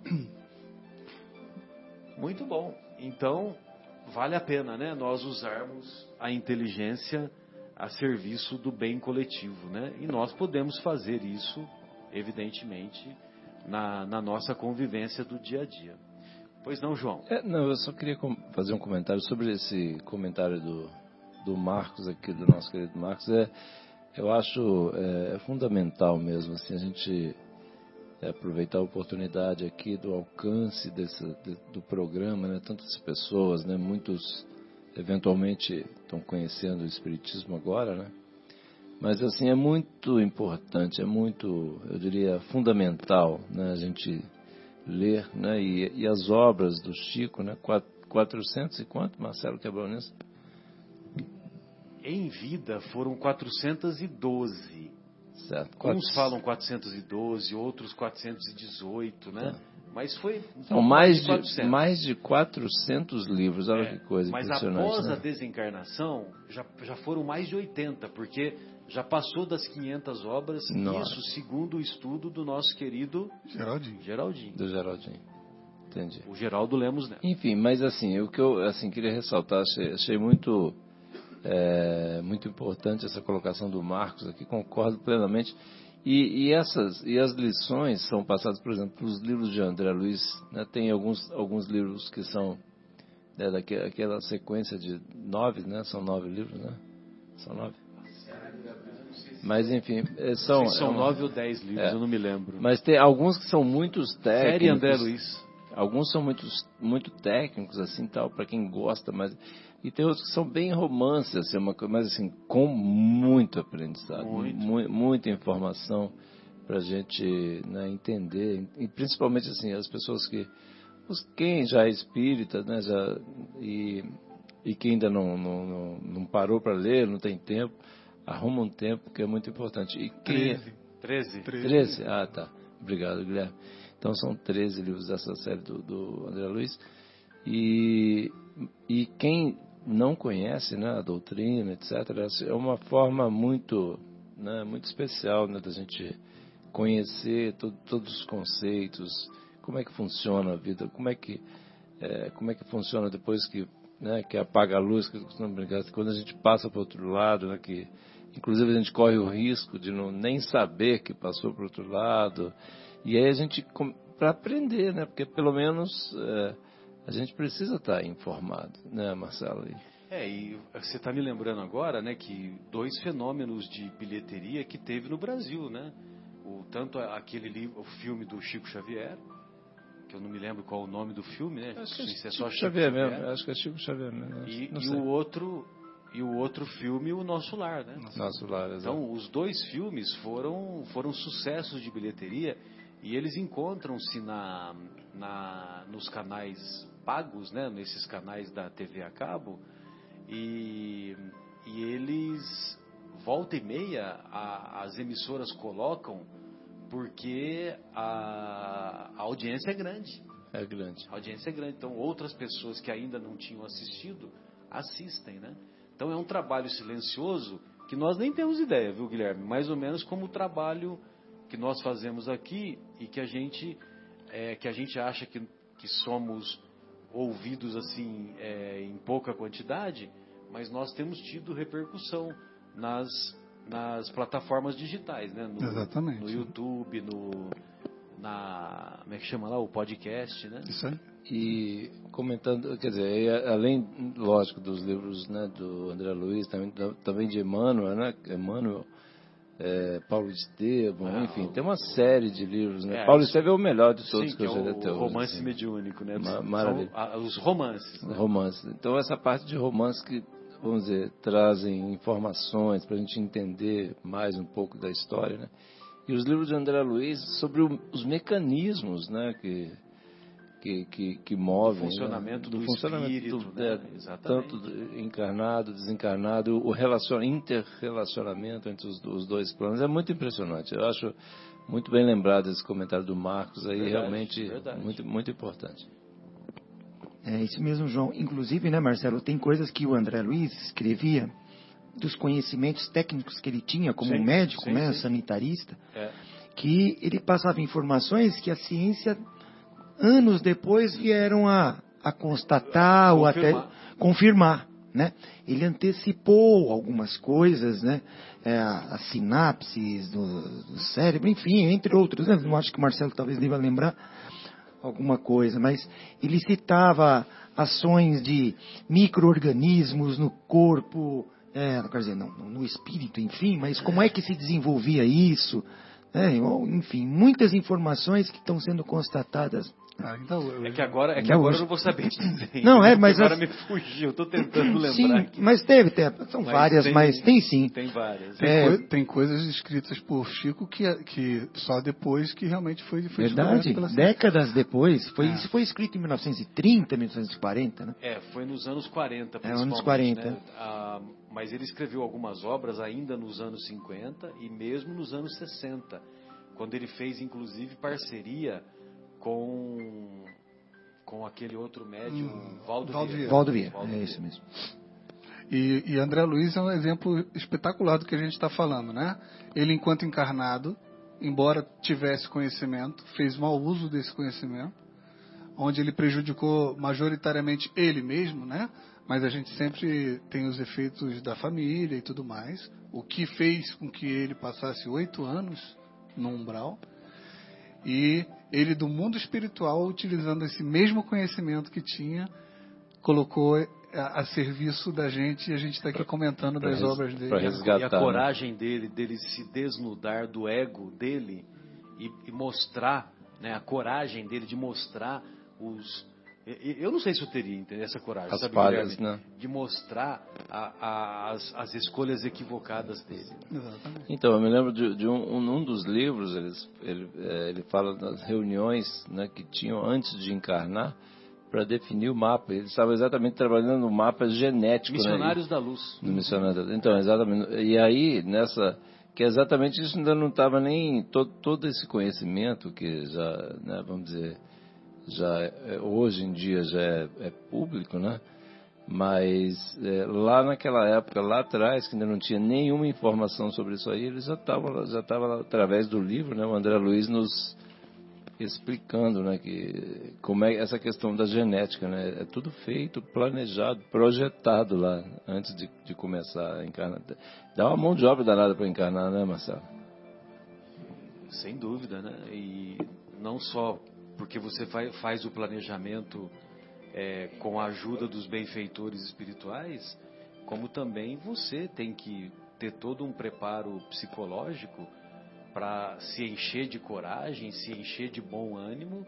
B: Muito bom. Então, vale a pena, né, nós usarmos a inteligência a serviço do bem coletivo, né? E nós podemos fazer isso, evidentemente, na, na nossa convivência do dia a dia. Pois não, João?
D: É, não, eu só queria fazer um comentário sobre esse comentário do, do Marcos aqui, do nosso querido Marcos. É, eu acho é, fundamental mesmo assim, a gente é, aproveitar a oportunidade aqui do alcance desse, de- do programa, né? Tantas pessoas, né? Muitos eventualmente estão conhecendo o Espiritismo agora, né? Mas assim é muito importante, é muito, eu diria, fundamental, né? A gente ler, né? E, e as obras do Chico, né? Quat- 400 e quanto, Marcelo quebrou nisso?
B: Em vida foram 412.
D: Certo.
B: Uns falam 412, outros 418, né?
D: Tá.
B: Mas foi pouco
D: mais de,
B: 400.
D: mais de 400 livros, olha
B: É,
D: que coisa
B: Mas após a
D: né?
B: desencarnação, já, já foram mais de 80, porque já passou das 500 obras,
D: Nossa.
B: isso segundo o estudo do nosso querido
E: Geraldinho.
B: Geraldinho.
D: Do Geraldinho. Entendi.
B: O Geraldo Lemos Neto.
D: Enfim, mas assim, o que eu assim, queria ressaltar, achei, achei muito, é, muito importante essa colocação do Marcos aqui, concordo plenamente. E, e essas e as lições são passadas, por exemplo, pelos livros de André Luiz. Né? Tem alguns, alguns livros que são né, daquela aquela sequência de nove, né? São nove livros, né? São nove. Mas enfim, é, são,
B: São
D: é uma-
B: nove ou dez livros,
D: é.
B: eu não me lembro.
D: Mas tem alguns que são muitos técnicos.
B: Série André Luiz.
D: Alguns são muito, muito técnicos, assim, tal, para quem gosta, mas... E tem outros que são bem romances, assim, uma, coisa- mas assim, com muito aprendizado,
B: Muito.
D: mu- muita informação para a gente né, entender, e principalmente, assim, as pessoas que... Os, quem já é espírita, né, já, e, e quem ainda não, não, não, não parou para ler, não tem tempo, arruma um tempo, que é muito importante. E quem,
B: 13.
D: 13? Ah, tá. Obrigado, Guilherme. Então são 13 livros dessa série do, do André Luiz. E, e quem não conhece né, a doutrina, etc., é uma forma muito, né, muito especial né, da gente conhecer to, todos os conceitos, como é que funciona a vida, como é que, é, como é que funciona depois que, né, que apaga a luz, que quando a gente passa para o outro lado, né, que inclusive a gente corre o risco de não nem saber que passou para o outro lado, e aí a gente, para aprender, né, porque pelo menos é, a gente precisa estar informado, né, Marcelo?
B: É, e você está me lembrando agora, né, que dois fenômenos de bilheteria que teve no Brasil, né? O, tanto aquele livro, o filme do Chico Xavier, que eu não me lembro qual o nome do filme, né?
D: Acho que é
B: é
D: Chico
B: Chico
D: Xavier
B: Xavier.
D: mesmo, acho que é Chico Xavier mesmo.
B: E, e o outro e o outro filme, o Nosso Lar, né?
D: Nosso lar, exato.
B: Então, os dois filmes foram foram sucessos de bilheteria E eles encontram-se na, na, nos canais pagos, né, nesses canais da TV a cabo, e, e eles, volta e meia, a, as emissoras colocam porque a, a audiência é grande.
D: É grande.
B: A audiência é grande. Então, outras pessoas que ainda não tinham assistido assistem, né? Então, é um trabalho silencioso que nós nem temos ideia, viu, Guilherme? Mais ou menos como o trabalho que nós fazemos aqui e que a gente, é, que a gente acha que, que somos ouvidos assim é, em pouca quantidade, mas nós temos tido repercussão nas, nas plataformas digitais, né? No,
E: Exatamente.
B: No YouTube, no na como é que chama lá o podcast, né?
E: Isso aí.
D: E comentando, quer dizer, além, lógico, dos livros né, do André Luiz, também, também de Emmanuel, né? Emmanuel, é, Paulo Estevam, ah, enfim, tem uma série de livros, né? É, Paulo Estevam é o melhor de todos
B: sim,
D: que, eu
B: já
D: li até
B: hoje. romance assim. mediúnico, né?
D: Ma maravilha.
B: São, os romances. Né?
D: Romances. Então, essa parte de romances que, vamos dizer, trazem informações para a gente entender mais um pouco da história, né? E os livros de André Luiz sobre o, os mecanismos, né? Que, que, que, que movem.
B: O funcionamento
D: né?
B: do,
D: do funcionamento
B: espírito,
D: do,
B: né?
D: é, tanto encarnado, desencarnado, o relacion, inter-relacionamento entre os, os, dois planos é muito impressionante. Eu acho muito bem lembrado esse comentário do Marcos aí, verdade, realmente verdade. muito muito importante.
C: É isso mesmo, João. Inclusive, né, Marcelo, tem coisas que o André Luiz escrevia dos conhecimentos técnicos que ele tinha como sim, médico, sim, né, sim. sanitarista, é. que ele passava informações que a ciência anos depois vieram a, a constatar ou até confirmar. Né? Ele antecipou algumas coisas, né? É, as sinapses do, do, cérebro, enfim, entre outros. Né? Não acho que o Marcelo talvez deva lembrar alguma coisa, mas ele citava ações de micro-organismos no corpo, é, quer dizer, não, no espírito, enfim, mas como é que se desenvolvia isso? É, enfim, muitas informações que estão sendo constatadas
B: ah, então, eu... É que agora, é que agora eu não vou saber <laughs> dizer.
C: Não, é, mas.
B: Agora as... me fugiu, estou tentando lembrar.
C: Sim,
B: aqui.
C: mas teve, teve são mas várias, tem, mas tem sim.
B: Tem várias.
E: Tem, é... co tem, coisas escritas por Chico que, que só depois que realmente foi, foi
C: Verdade, décadas depois. Foi, é. Isso foi escrito em 1930, 1940, né?
B: É, foi nos anos 40,
C: É, anos 40.
B: Né? Ah, mas ele escreveu algumas obras ainda nos anos 50 e mesmo nos anos 60, quando ele fez, inclusive, parceria com com aquele outro médium, hum, Valdo, Valdo Vieira.
C: Valdo Vieira, é isso mesmo.
E: E, e, André Luiz é um exemplo espetacular do que a gente está falando, né? Ele, enquanto encarnado, embora tivesse conhecimento, fez mau uso desse conhecimento, onde ele prejudicou majoritariamente ele mesmo, né? Mas a gente sempre tem os efeitos da família e tudo mais, o que fez com que ele passasse oito anos no umbral. E ele, do mundo espiritual, utilizando esse mesmo conhecimento que tinha, colocou a, a serviço da gente e a gente está aqui comentando das res, obras dele.
B: Resgatar, e a né? coragem dele, dele se desnudar do ego dele e, e mostrar, né, a coragem dele de mostrar os, eu não sei se eu teria essa coragem,
D: as
B: sabe,
D: falhas, né?
B: de mostrar a, a, as, as, escolhas equivocadas dele.
E: Exatamente.
D: Então, eu me lembro de, de um, um, dos livros, ele, ele, é, ele fala das reuniões né, que tinham antes de encarnar para definir o mapa. Ele estava exatamente trabalhando no mapa genético.
B: Né? Missionários
D: né?
B: da Luz.
D: No Missionários da Luz. Então, exatamente. E aí, nessa que é exatamente isso ainda não estava nem todo, todo esse conhecimento que já, né, vamos dizer, já é, hoje em dia já é, é público, né? Mas é, lá naquela época, lá atrás, que ainda não tinha nenhuma informação sobre isso aí, eles já estavam já tava através do livro, né? O André Luiz nos explicando, né? Que como é essa questão da genética, né? É tudo feito, planejado, projetado lá antes de, de começar a encarnar. Dá uma mão de obra danada para encarnar, né, Marcelo?
B: Sem dúvida, né? E não só porque você faz o planejamento é, com a ajuda dos benfeitores espirituais, como também você tem que ter todo um preparo psicológico para se encher de coragem, se encher de bom ânimo,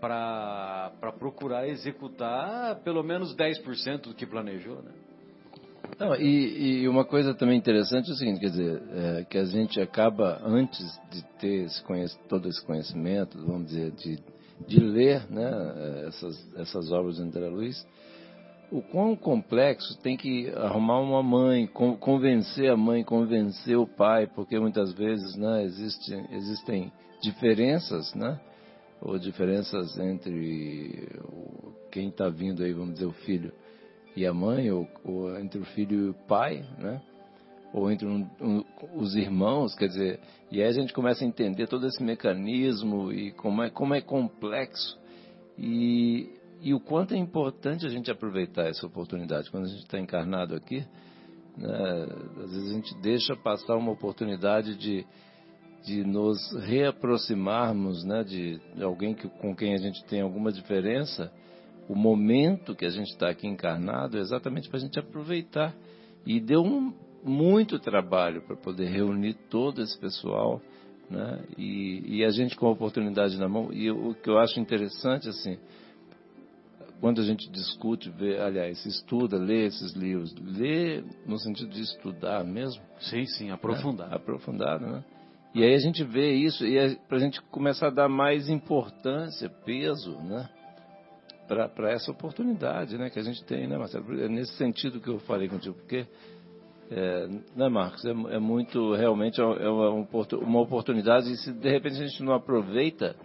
B: para procurar executar pelo menos 10% do que planejou, né?
D: Não, e, e, uma coisa também interessante é o seguinte, quer dizer, é, que a gente acaba, antes de ter esse todo esse conhecimento, vamos dizer, de, de ler né, essas, essas obras do André Luiz, o quão complexo tem que arrumar uma mãe, convencer a mãe, convencer o pai, porque muitas vezes né, existe, existem diferenças, né, ou diferenças entre quem está vindo aí, vamos dizer, o filho e a mãe, ou, ou entre o filho e o pai, né? Ou entre um, um, os irmãos, quer dizer, e aí a gente começa a entender todo esse mecanismo e como é, como é complexo e, e o quanto é importante a gente aproveitar essa oportunidade. Quando a gente está encarnado aqui, né, às vezes a gente deixa passar uma oportunidade de, de nos reaproximarmos né, de, de alguém que, com quem a gente tem alguma diferença o momento que a gente está aqui encarnado é exatamente para a gente aproveitar. E deu um, muito trabalho para poder reunir todo esse pessoal, né? E, e, a gente com a oportunidade na mão. E o que eu acho interessante, assim, quando a gente discute, vê, aliás, estuda, lê esses livros, lê no sentido de estudar mesmo.
B: Sim, sim, aprofundar.
D: Né? Aprofundar, né? E aí a gente vê isso, e é para a gente começar a dar mais importância, peso, né? para essa oportunidade né, que a gente tem, né, Marcelo? É nesse sentido que eu falei contigo, porque, é, né, Marcos, é, é muito, realmente, é, é uma, uma oportunidade e se de repente a gente não aproveita,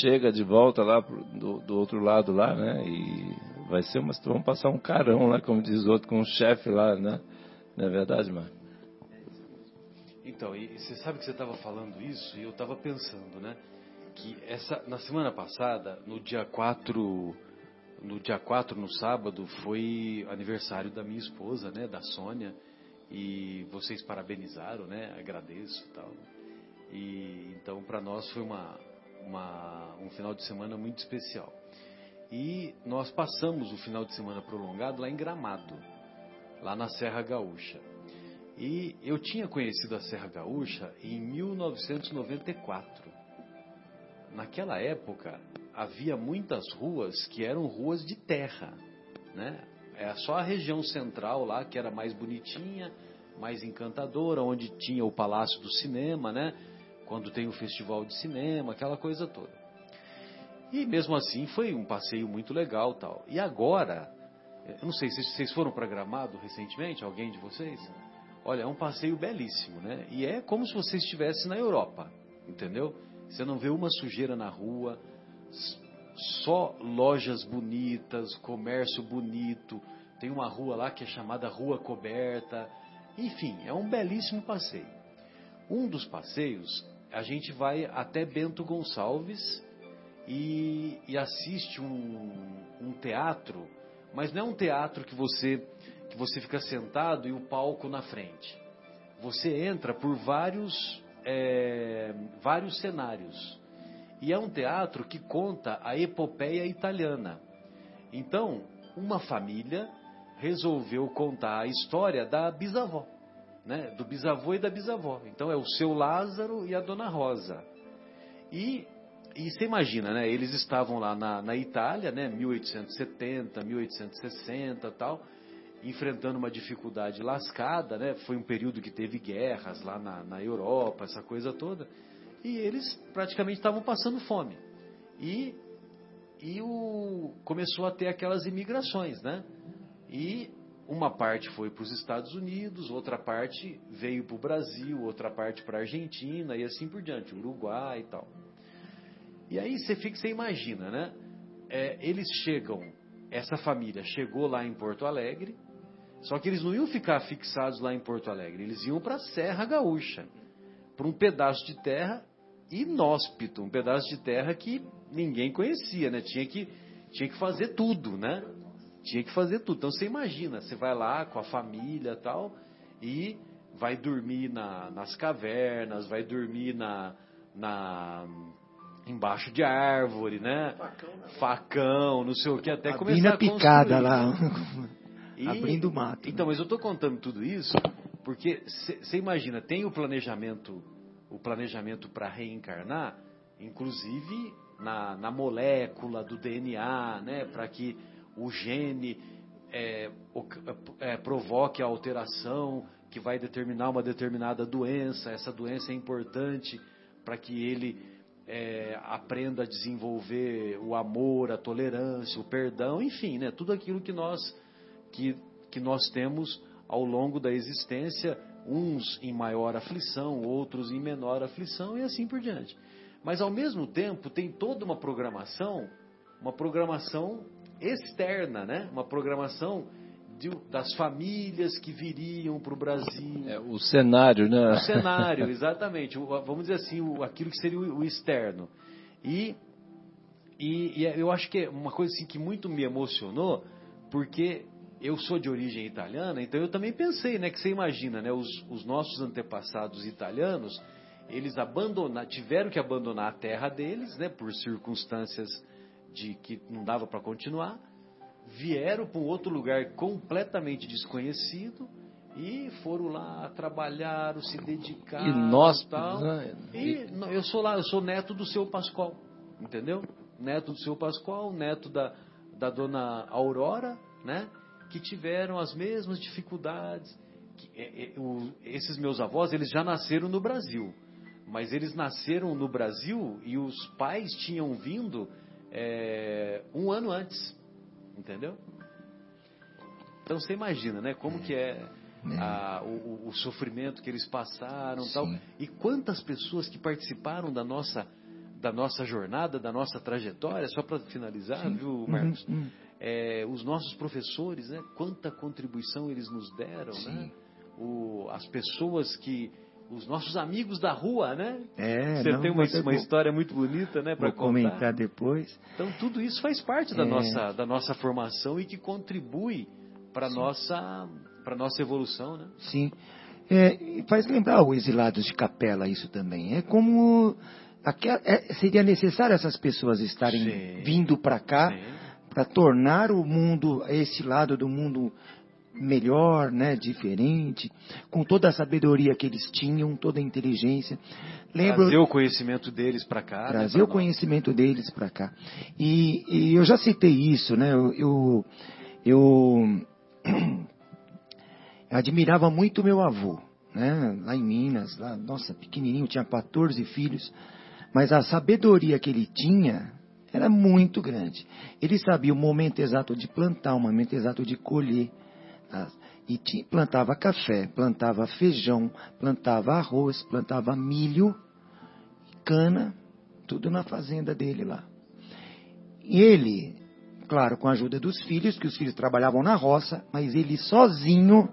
D: chega de volta lá pro, do, do, outro lado lá, né, e vai ser uma, vamos passar um carão lá, como diz o outro, com o chefe lá, né? Não é verdade, Marcos?
B: Então, e você sabe que você estava falando isso e eu estava pensando, né? Que essa, na semana passada, no dia 4 no dia 4, no sábado, foi aniversário da minha esposa, né, da Sônia, e vocês parabenizaram, né, agradeço e tal. E então para nós foi uma, uma, um final de semana muito especial. E nós passamos o final de semana prolongado lá em Gramado, lá na Serra Gaúcha. E eu tinha conhecido a Serra Gaúcha em 1994. Naquela época, havia muitas ruas que eram ruas de terra, né? É só a região central lá que era mais bonitinha, mais encantadora, onde tinha o Palácio do Cinema, né? Quando tem o festival de cinema, aquela coisa toda. E mesmo assim foi um passeio muito legal, tal. E agora, eu não sei se vocês foram para Gramado recentemente, alguém de vocês? Olha, é um passeio belíssimo, né? E é como se você estivesse na Europa, entendeu? Você não vê uma sujeira na rua, só lojas bonitas, comércio bonito. Tem uma rua lá que é chamada Rua Coberta. Enfim, é um belíssimo passeio. Um dos passeios, a gente vai até Bento Gonçalves e, e assiste um, um teatro, mas não é um teatro que você que você fica sentado e o palco na frente. Você entra por vários é, vários cenários. E é um teatro que conta a epopeia italiana. Então, uma família resolveu contar a história da bisavó, né? do bisavô e da bisavó. Então, é o seu Lázaro e a dona Rosa. E, e você imagina, né? eles estavam lá na, na Itália, né? 1870, 1860 tal, enfrentando uma dificuldade lascada, né? Foi um período que teve guerras lá na, na Europa, essa coisa toda e eles praticamente estavam passando fome. E, e o, começou a ter aquelas imigrações, né? E uma parte foi para os Estados Unidos, outra parte veio para o Brasil, outra parte para a Argentina e assim por diante, Uruguai e tal. E aí você fica, você imagina, né? É, eles chegam, essa família chegou lá em Porto Alegre, só que eles não iam ficar fixados lá em Porto Alegre, eles iam para a Serra Gaúcha, para um pedaço de terra inóspito, um pedaço de terra que ninguém conhecia, né? Tinha que, tinha que fazer tudo, né? Tinha que fazer tudo. Então você imagina, você vai lá com a família tal e vai dormir na, nas cavernas, vai dormir na, na embaixo de árvore, né? Facão, né? Facão não sei o que, até começar a
C: picada lá, <laughs> e, abrindo mato.
B: Então, né? mas eu estou contando tudo isso porque você imagina, tem o planejamento o planejamento para reencarnar, inclusive na, na molécula do DNA, né, para que o gene é, é, provoque a alteração que vai determinar uma determinada doença. Essa doença é importante para que ele é, aprenda a desenvolver o amor, a tolerância, o perdão, enfim, né? Tudo aquilo que nós que, que nós temos ao longo da existência, uns em maior aflição, outros em menor aflição e assim por diante. Mas ao mesmo tempo tem toda uma programação, uma programação externa, né? Uma programação de, das famílias que viriam para o Brasil.
D: É, o cenário, né?
B: O cenário, <laughs> exatamente. O, vamos dizer assim, o, aquilo que seria o, o externo. E, e, e, eu acho que é uma coisa assim que muito me emocionou, porque eu sou de origem italiana, então eu também pensei, né, que você imagina, né, os, os nossos antepassados italianos, eles tiveram que abandonar a terra deles, né, por circunstâncias de que não dava para continuar, vieram para um outro lugar completamente desconhecido e foram lá, trabalharam, se dedicaram.
D: E nós,
B: tal. Né? E eu sou lá, eu sou neto do seu Pascoal, entendeu? Neto do seu Pascoal, neto da, da dona Aurora, né? Que tiveram as mesmas dificuldades. Que, é, é, o, esses meus avós, eles já nasceram no Brasil, mas eles nasceram no Brasil e os pais tinham vindo é, um ano antes. Entendeu? Então você imagina, né? Como que é, é. A, o, o, sofrimento que eles passaram Sim. tal. E quantas pessoas que participaram da nossa, da nossa jornada, da nossa trajetória, só para finalizar, Sim. viu, uhum, Marcos? Uhum, uhum. É, os nossos professores, né? Quanta contribuição eles nos deram, né? Sim. né? O, as pessoas que os nossos amigos da rua, né?
C: É,
B: Você não, tem uma, uma história muito bonita, né, para
C: comentar depois.
B: Então tudo isso faz parte da é. nossa da nossa formação e que contribui para nossa para nossa evolução, né?
C: Sim. É, faz lembrar o exilados de capela isso também. É como é, seria necessário essas pessoas estarem Sim. vindo para cá para tornar o mundo esse lado do mundo melhor, né, diferente, com toda a sabedoria que eles tinham, toda a inteligência.
B: Lembro, trazer o conhecimento deles para cá.
C: Né, trazer né, o nós. conhecimento deles para cá. E, e, eu já citei isso, né? Eu, eu, eu <clears throat> admirava muito meu avô, né? Lá em Minas, lá, nossa, pequenininho, tinha 14 filhos, mas a sabedoria que ele tinha era muito grande. Ele sabia o momento exato de plantar, o momento exato de colher e plantava café, plantava feijão, plantava arroz, plantava milho, cana, tudo na fazenda dele lá. E ele, claro, com a ajuda dos filhos, que os filhos trabalhavam na roça, mas ele sozinho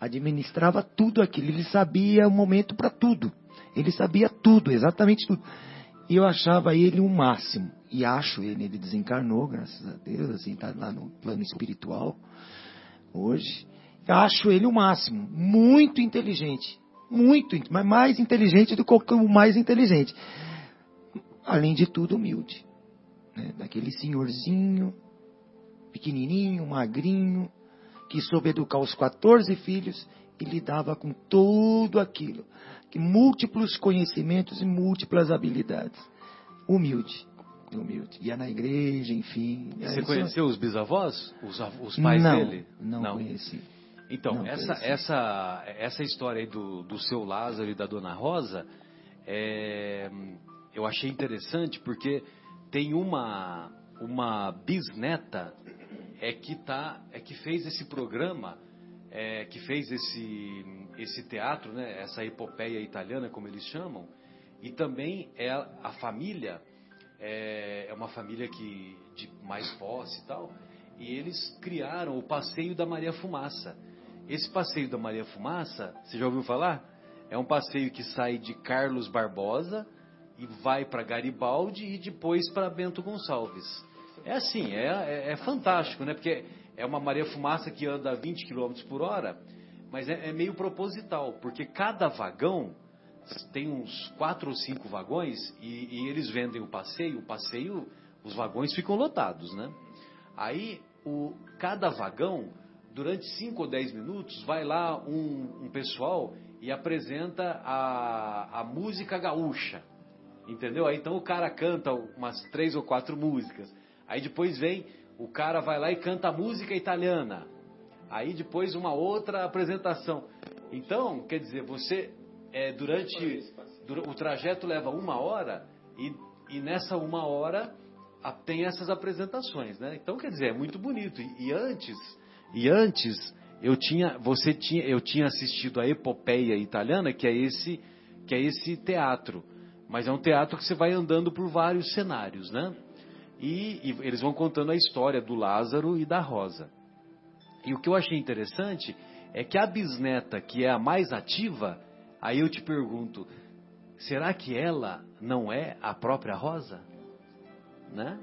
C: administrava tudo aquilo. Ele sabia o momento para tudo. Ele sabia tudo, exatamente tudo. E eu achava ele o máximo. E acho ele, ele desencarnou, graças a Deus, assim, está lá no plano espiritual hoje. Acho ele o máximo. Muito inteligente. Muito, mas mais inteligente do que o mais inteligente. Além de tudo, humilde. Né? Daquele senhorzinho, pequenininho, magrinho, que soube educar os 14 filhos e lidava com tudo aquilo. Que múltiplos conhecimentos e múltiplas habilidades. Humilde humilde. Ia na igreja, enfim.
B: Você conheceu os bisavós? Os, os pais
C: não,
B: dele?
C: Não, não conheci.
B: Então, não essa, conheci. essa, essa história aí do, do seu Lázaro e da dona Rosa, é, eu achei interessante porque tem uma, uma bisneta é que, tá, é que fez esse programa, é, que fez esse, esse teatro, né, essa epopeia italiana, como eles chamam, e também é a família é, é uma família que de mais posse e tal, e eles criaram o passeio da Maria Fumaça. Esse passeio da Maria Fumaça, você já ouviu falar? É um passeio que sai de Carlos Barbosa e vai para Garibaldi e depois para Bento Gonçalves. É assim, é, é, é, fantástico, né? Porque é uma Maria Fumaça que anda a 20 km por hora, mas é, é meio proposital, porque cada vagão tem uns quatro ou cinco vagões e, e, eles vendem o passeio. O passeio, os vagões ficam lotados, né? Aí, o, cada vagão, durante cinco ou dez minutos, vai lá um, um pessoal e apresenta a, a música gaúcha, entendeu? Aí então o cara canta umas três ou quatro músicas. Aí depois vem o cara vai lá e canta música italiana. Aí depois uma outra apresentação. Então, quer dizer, você é, durante o trajeto leva uma hora e, e nessa uma hora a, tem essas apresentações, né? Então, quer dizer, é muito bonito. E, e antes, e antes eu tinha, você tinha, eu tinha assistido a epopeia italiana, que é esse, que é esse teatro. Mas é um teatro que você vai andando por vários cenários, né? E, e eles vão contando a história do Lázaro e da Rosa. E o que eu achei interessante é que a bisneta, que é a mais ativa, aí eu te pergunto, será que ela não é a própria Rosa? Né?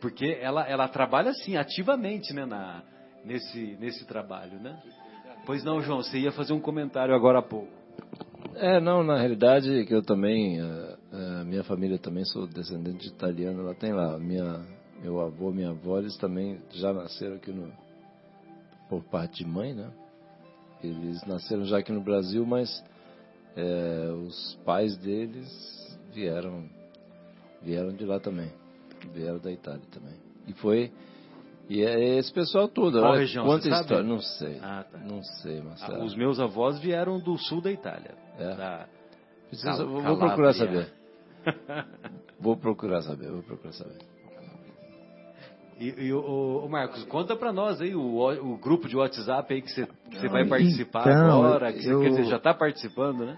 B: Porque ela, ela trabalha assim, ativamente, né, na, nesse, nesse trabalho, né? Pois não, João, você ia fazer um comentário agora há pouco.
D: É, não, na realidade que eu também, a, eh, a eh, minha família também sou descendente de italiano, ela tem lá, minha, meu avô, minha avó, eles também já nasceram aqui no, por parte de mãe, né? Eles nasceram já aqui no Brasil, mas é, os pais deles vieram, vieram de lá também, vieram da Itália também. E foi e é esse pessoal todo.
B: Qual região,
D: Quanta história? Não sei.
B: Ah, tá.
D: Não sei, Marcelo.
B: Ah, Os meus avós vieram do sul da Itália.
D: É?
B: Da
D: Precisa-
B: Cal-
D: vou, <laughs> vou procurar saber. Vou procurar saber, vou procurar saber.
B: E, e o, o- Marcos, conta pra nós aí o, o grupo de WhatsApp aí que você, que você vai
C: Não,
B: participar
C: então,
B: agora, que você,
C: eu-
B: quer dizer, já está participando, né?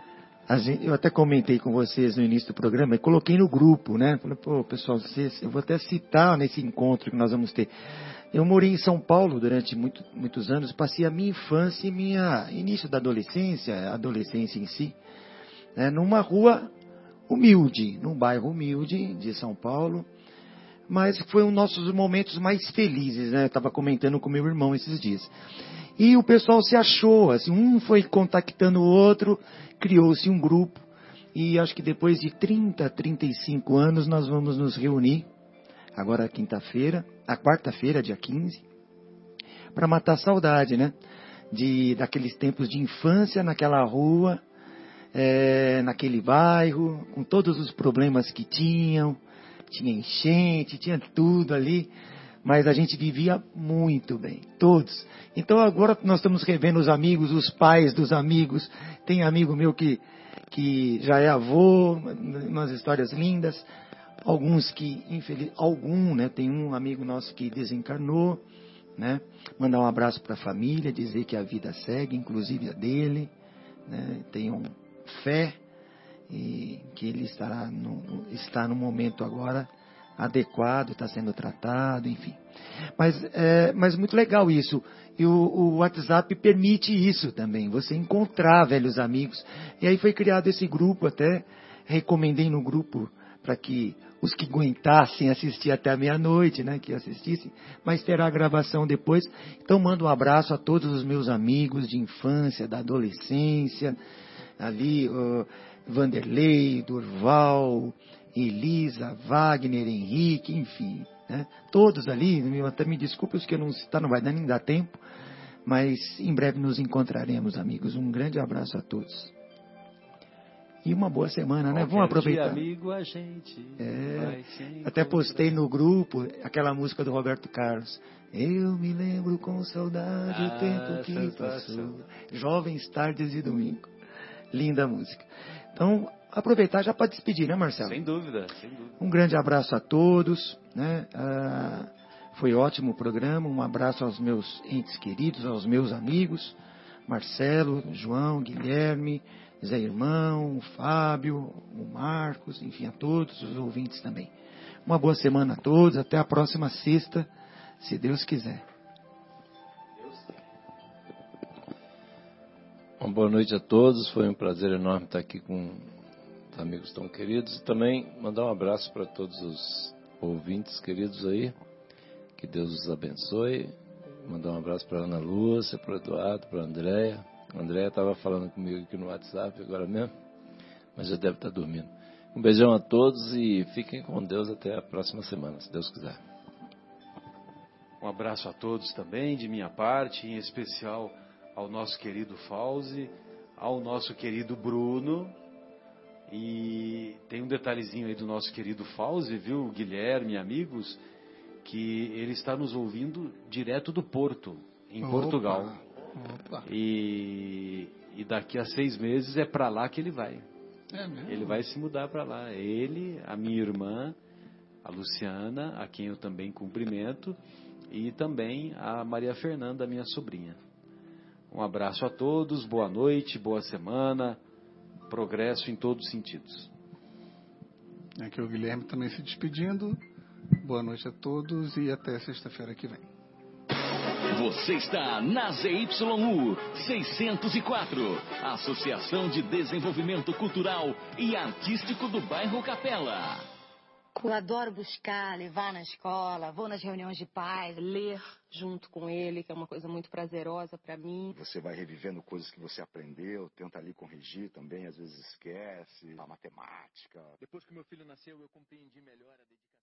C: Gente- eu até comentei com vocês no início do programa e coloquei no grupo, né? Falei, pô, pessoal, vocês, eu vou até citar nesse encontro que nós vamos ter. Eu morei em São Paulo durante muito- muitos anos, passei a minha infância e minha início da adolescência, adolescência em si, né, numa rua humilde, num bairro humilde de São Paulo, mas foi um dos nossos momentos mais felizes, né? Estava comentando com meu irmão esses dias. E o pessoal se achou, assim, um foi contactando o outro, criou-se um grupo, e acho que depois de 30, 35 anos nós vamos nos reunir, agora quinta-feira, a quarta-feira, dia 15, para matar a saudade, né? De, daqueles tempos de infância naquela rua, é, naquele bairro, com todos os problemas que tinham, tinha enchente, tinha tudo ali, mas a gente vivia muito bem, todos. Então agora nós estamos revendo os amigos, os pais dos amigos. Tem amigo meu que, que já é avô, umas histórias lindas. Alguns que, infeliz, algum, né? Tem um amigo nosso que desencarnou, né? Mandar um abraço para a família, dizer que a vida segue, inclusive a dele, né? Tenham fé e que ele estará no, está no momento agora adequado, está sendo tratado, enfim. Mas é mas muito legal isso. E o, o WhatsApp permite isso também, você encontrar velhos amigos. E aí foi criado esse grupo, até recomendei no grupo para que os que aguentassem assistir até a meia-noite, né, que assistissem, mas terá a gravação depois. Então mando um abraço a todos os meus amigos de infância, da adolescência, ali, uh, Vanderlei, Durval, Elisa, Wagner, Henrique, enfim, né? todos ali, até me desculpe os que eu não citar, não vai dar nem dar tempo, mas em breve nos encontraremos, amigos. Um grande abraço a todos. E uma boa semana, né? Vamos
B: Qualquer
C: aproveitar.
B: amigo, a gente
C: É, Até postei no grupo aquela música do Roberto Carlos. Eu me lembro com saudade
B: Ah,
C: o tempo que passou. Jovens tardes de domingo. Linda música. Então, aproveitar já para despedir, né, Marcelo?
B: Sem dúvida, sem dúvida.
C: Um grande abraço a todos. Né? Ah, foi ótimo o programa. Um abraço aos meus entes queridos, aos meus amigos. Marcelo, João, Guilherme, Zé Irmão, o Fábio, o Marcos, enfim, a todos os ouvintes também. Uma boa semana a todos. Até a próxima sexta, se Deus quiser.
D: Uma boa noite a todos. Foi um prazer enorme estar aqui com os amigos tão queridos. E também mandar um abraço para todos os ouvintes queridos aí. Que Deus os abençoe. Mandar um abraço para Ana Lúcia, para o Eduardo, para a Andréia. A Andréia estava falando comigo aqui no WhatsApp agora mesmo, mas já deve estar dormindo. Um beijão a todos e fiquem com Deus até a próxima semana, se Deus quiser.
B: Um abraço a todos também, de minha parte, em especial ao nosso querido Fauzi, ao nosso querido Bruno. E tem um detalhezinho aí do nosso querido Fauzi, viu, Guilherme, amigos, que ele está nos ouvindo direto do Porto, em
E: Opa,
B: Portugal.
E: Opa.
B: E, e daqui a seis meses é para lá que ele vai.
E: É mesmo?
B: Ele vai se mudar para lá. Ele, a minha irmã, a Luciana, a quem eu também cumprimento, e também a Maria Fernanda, minha sobrinha. Um abraço a todos, boa noite, boa semana, progresso em todos os sentidos.
E: Aqui é o Guilherme também se despedindo. Boa noite a todos e até sexta-feira que vem.
F: Você está na ZYU 604, Associação de Desenvolvimento Cultural e Artístico do Bairro Capela.
G: Eu adoro buscar, levar na escola, vou nas reuniões de pais, ler junto com ele, que é uma coisa muito prazerosa para mim.
H: Você vai revivendo coisas que você aprendeu, tenta ali corrigir também, às vezes esquece, a matemática.
I: Depois que meu filho nasceu, eu compreendi melhor a dedicação.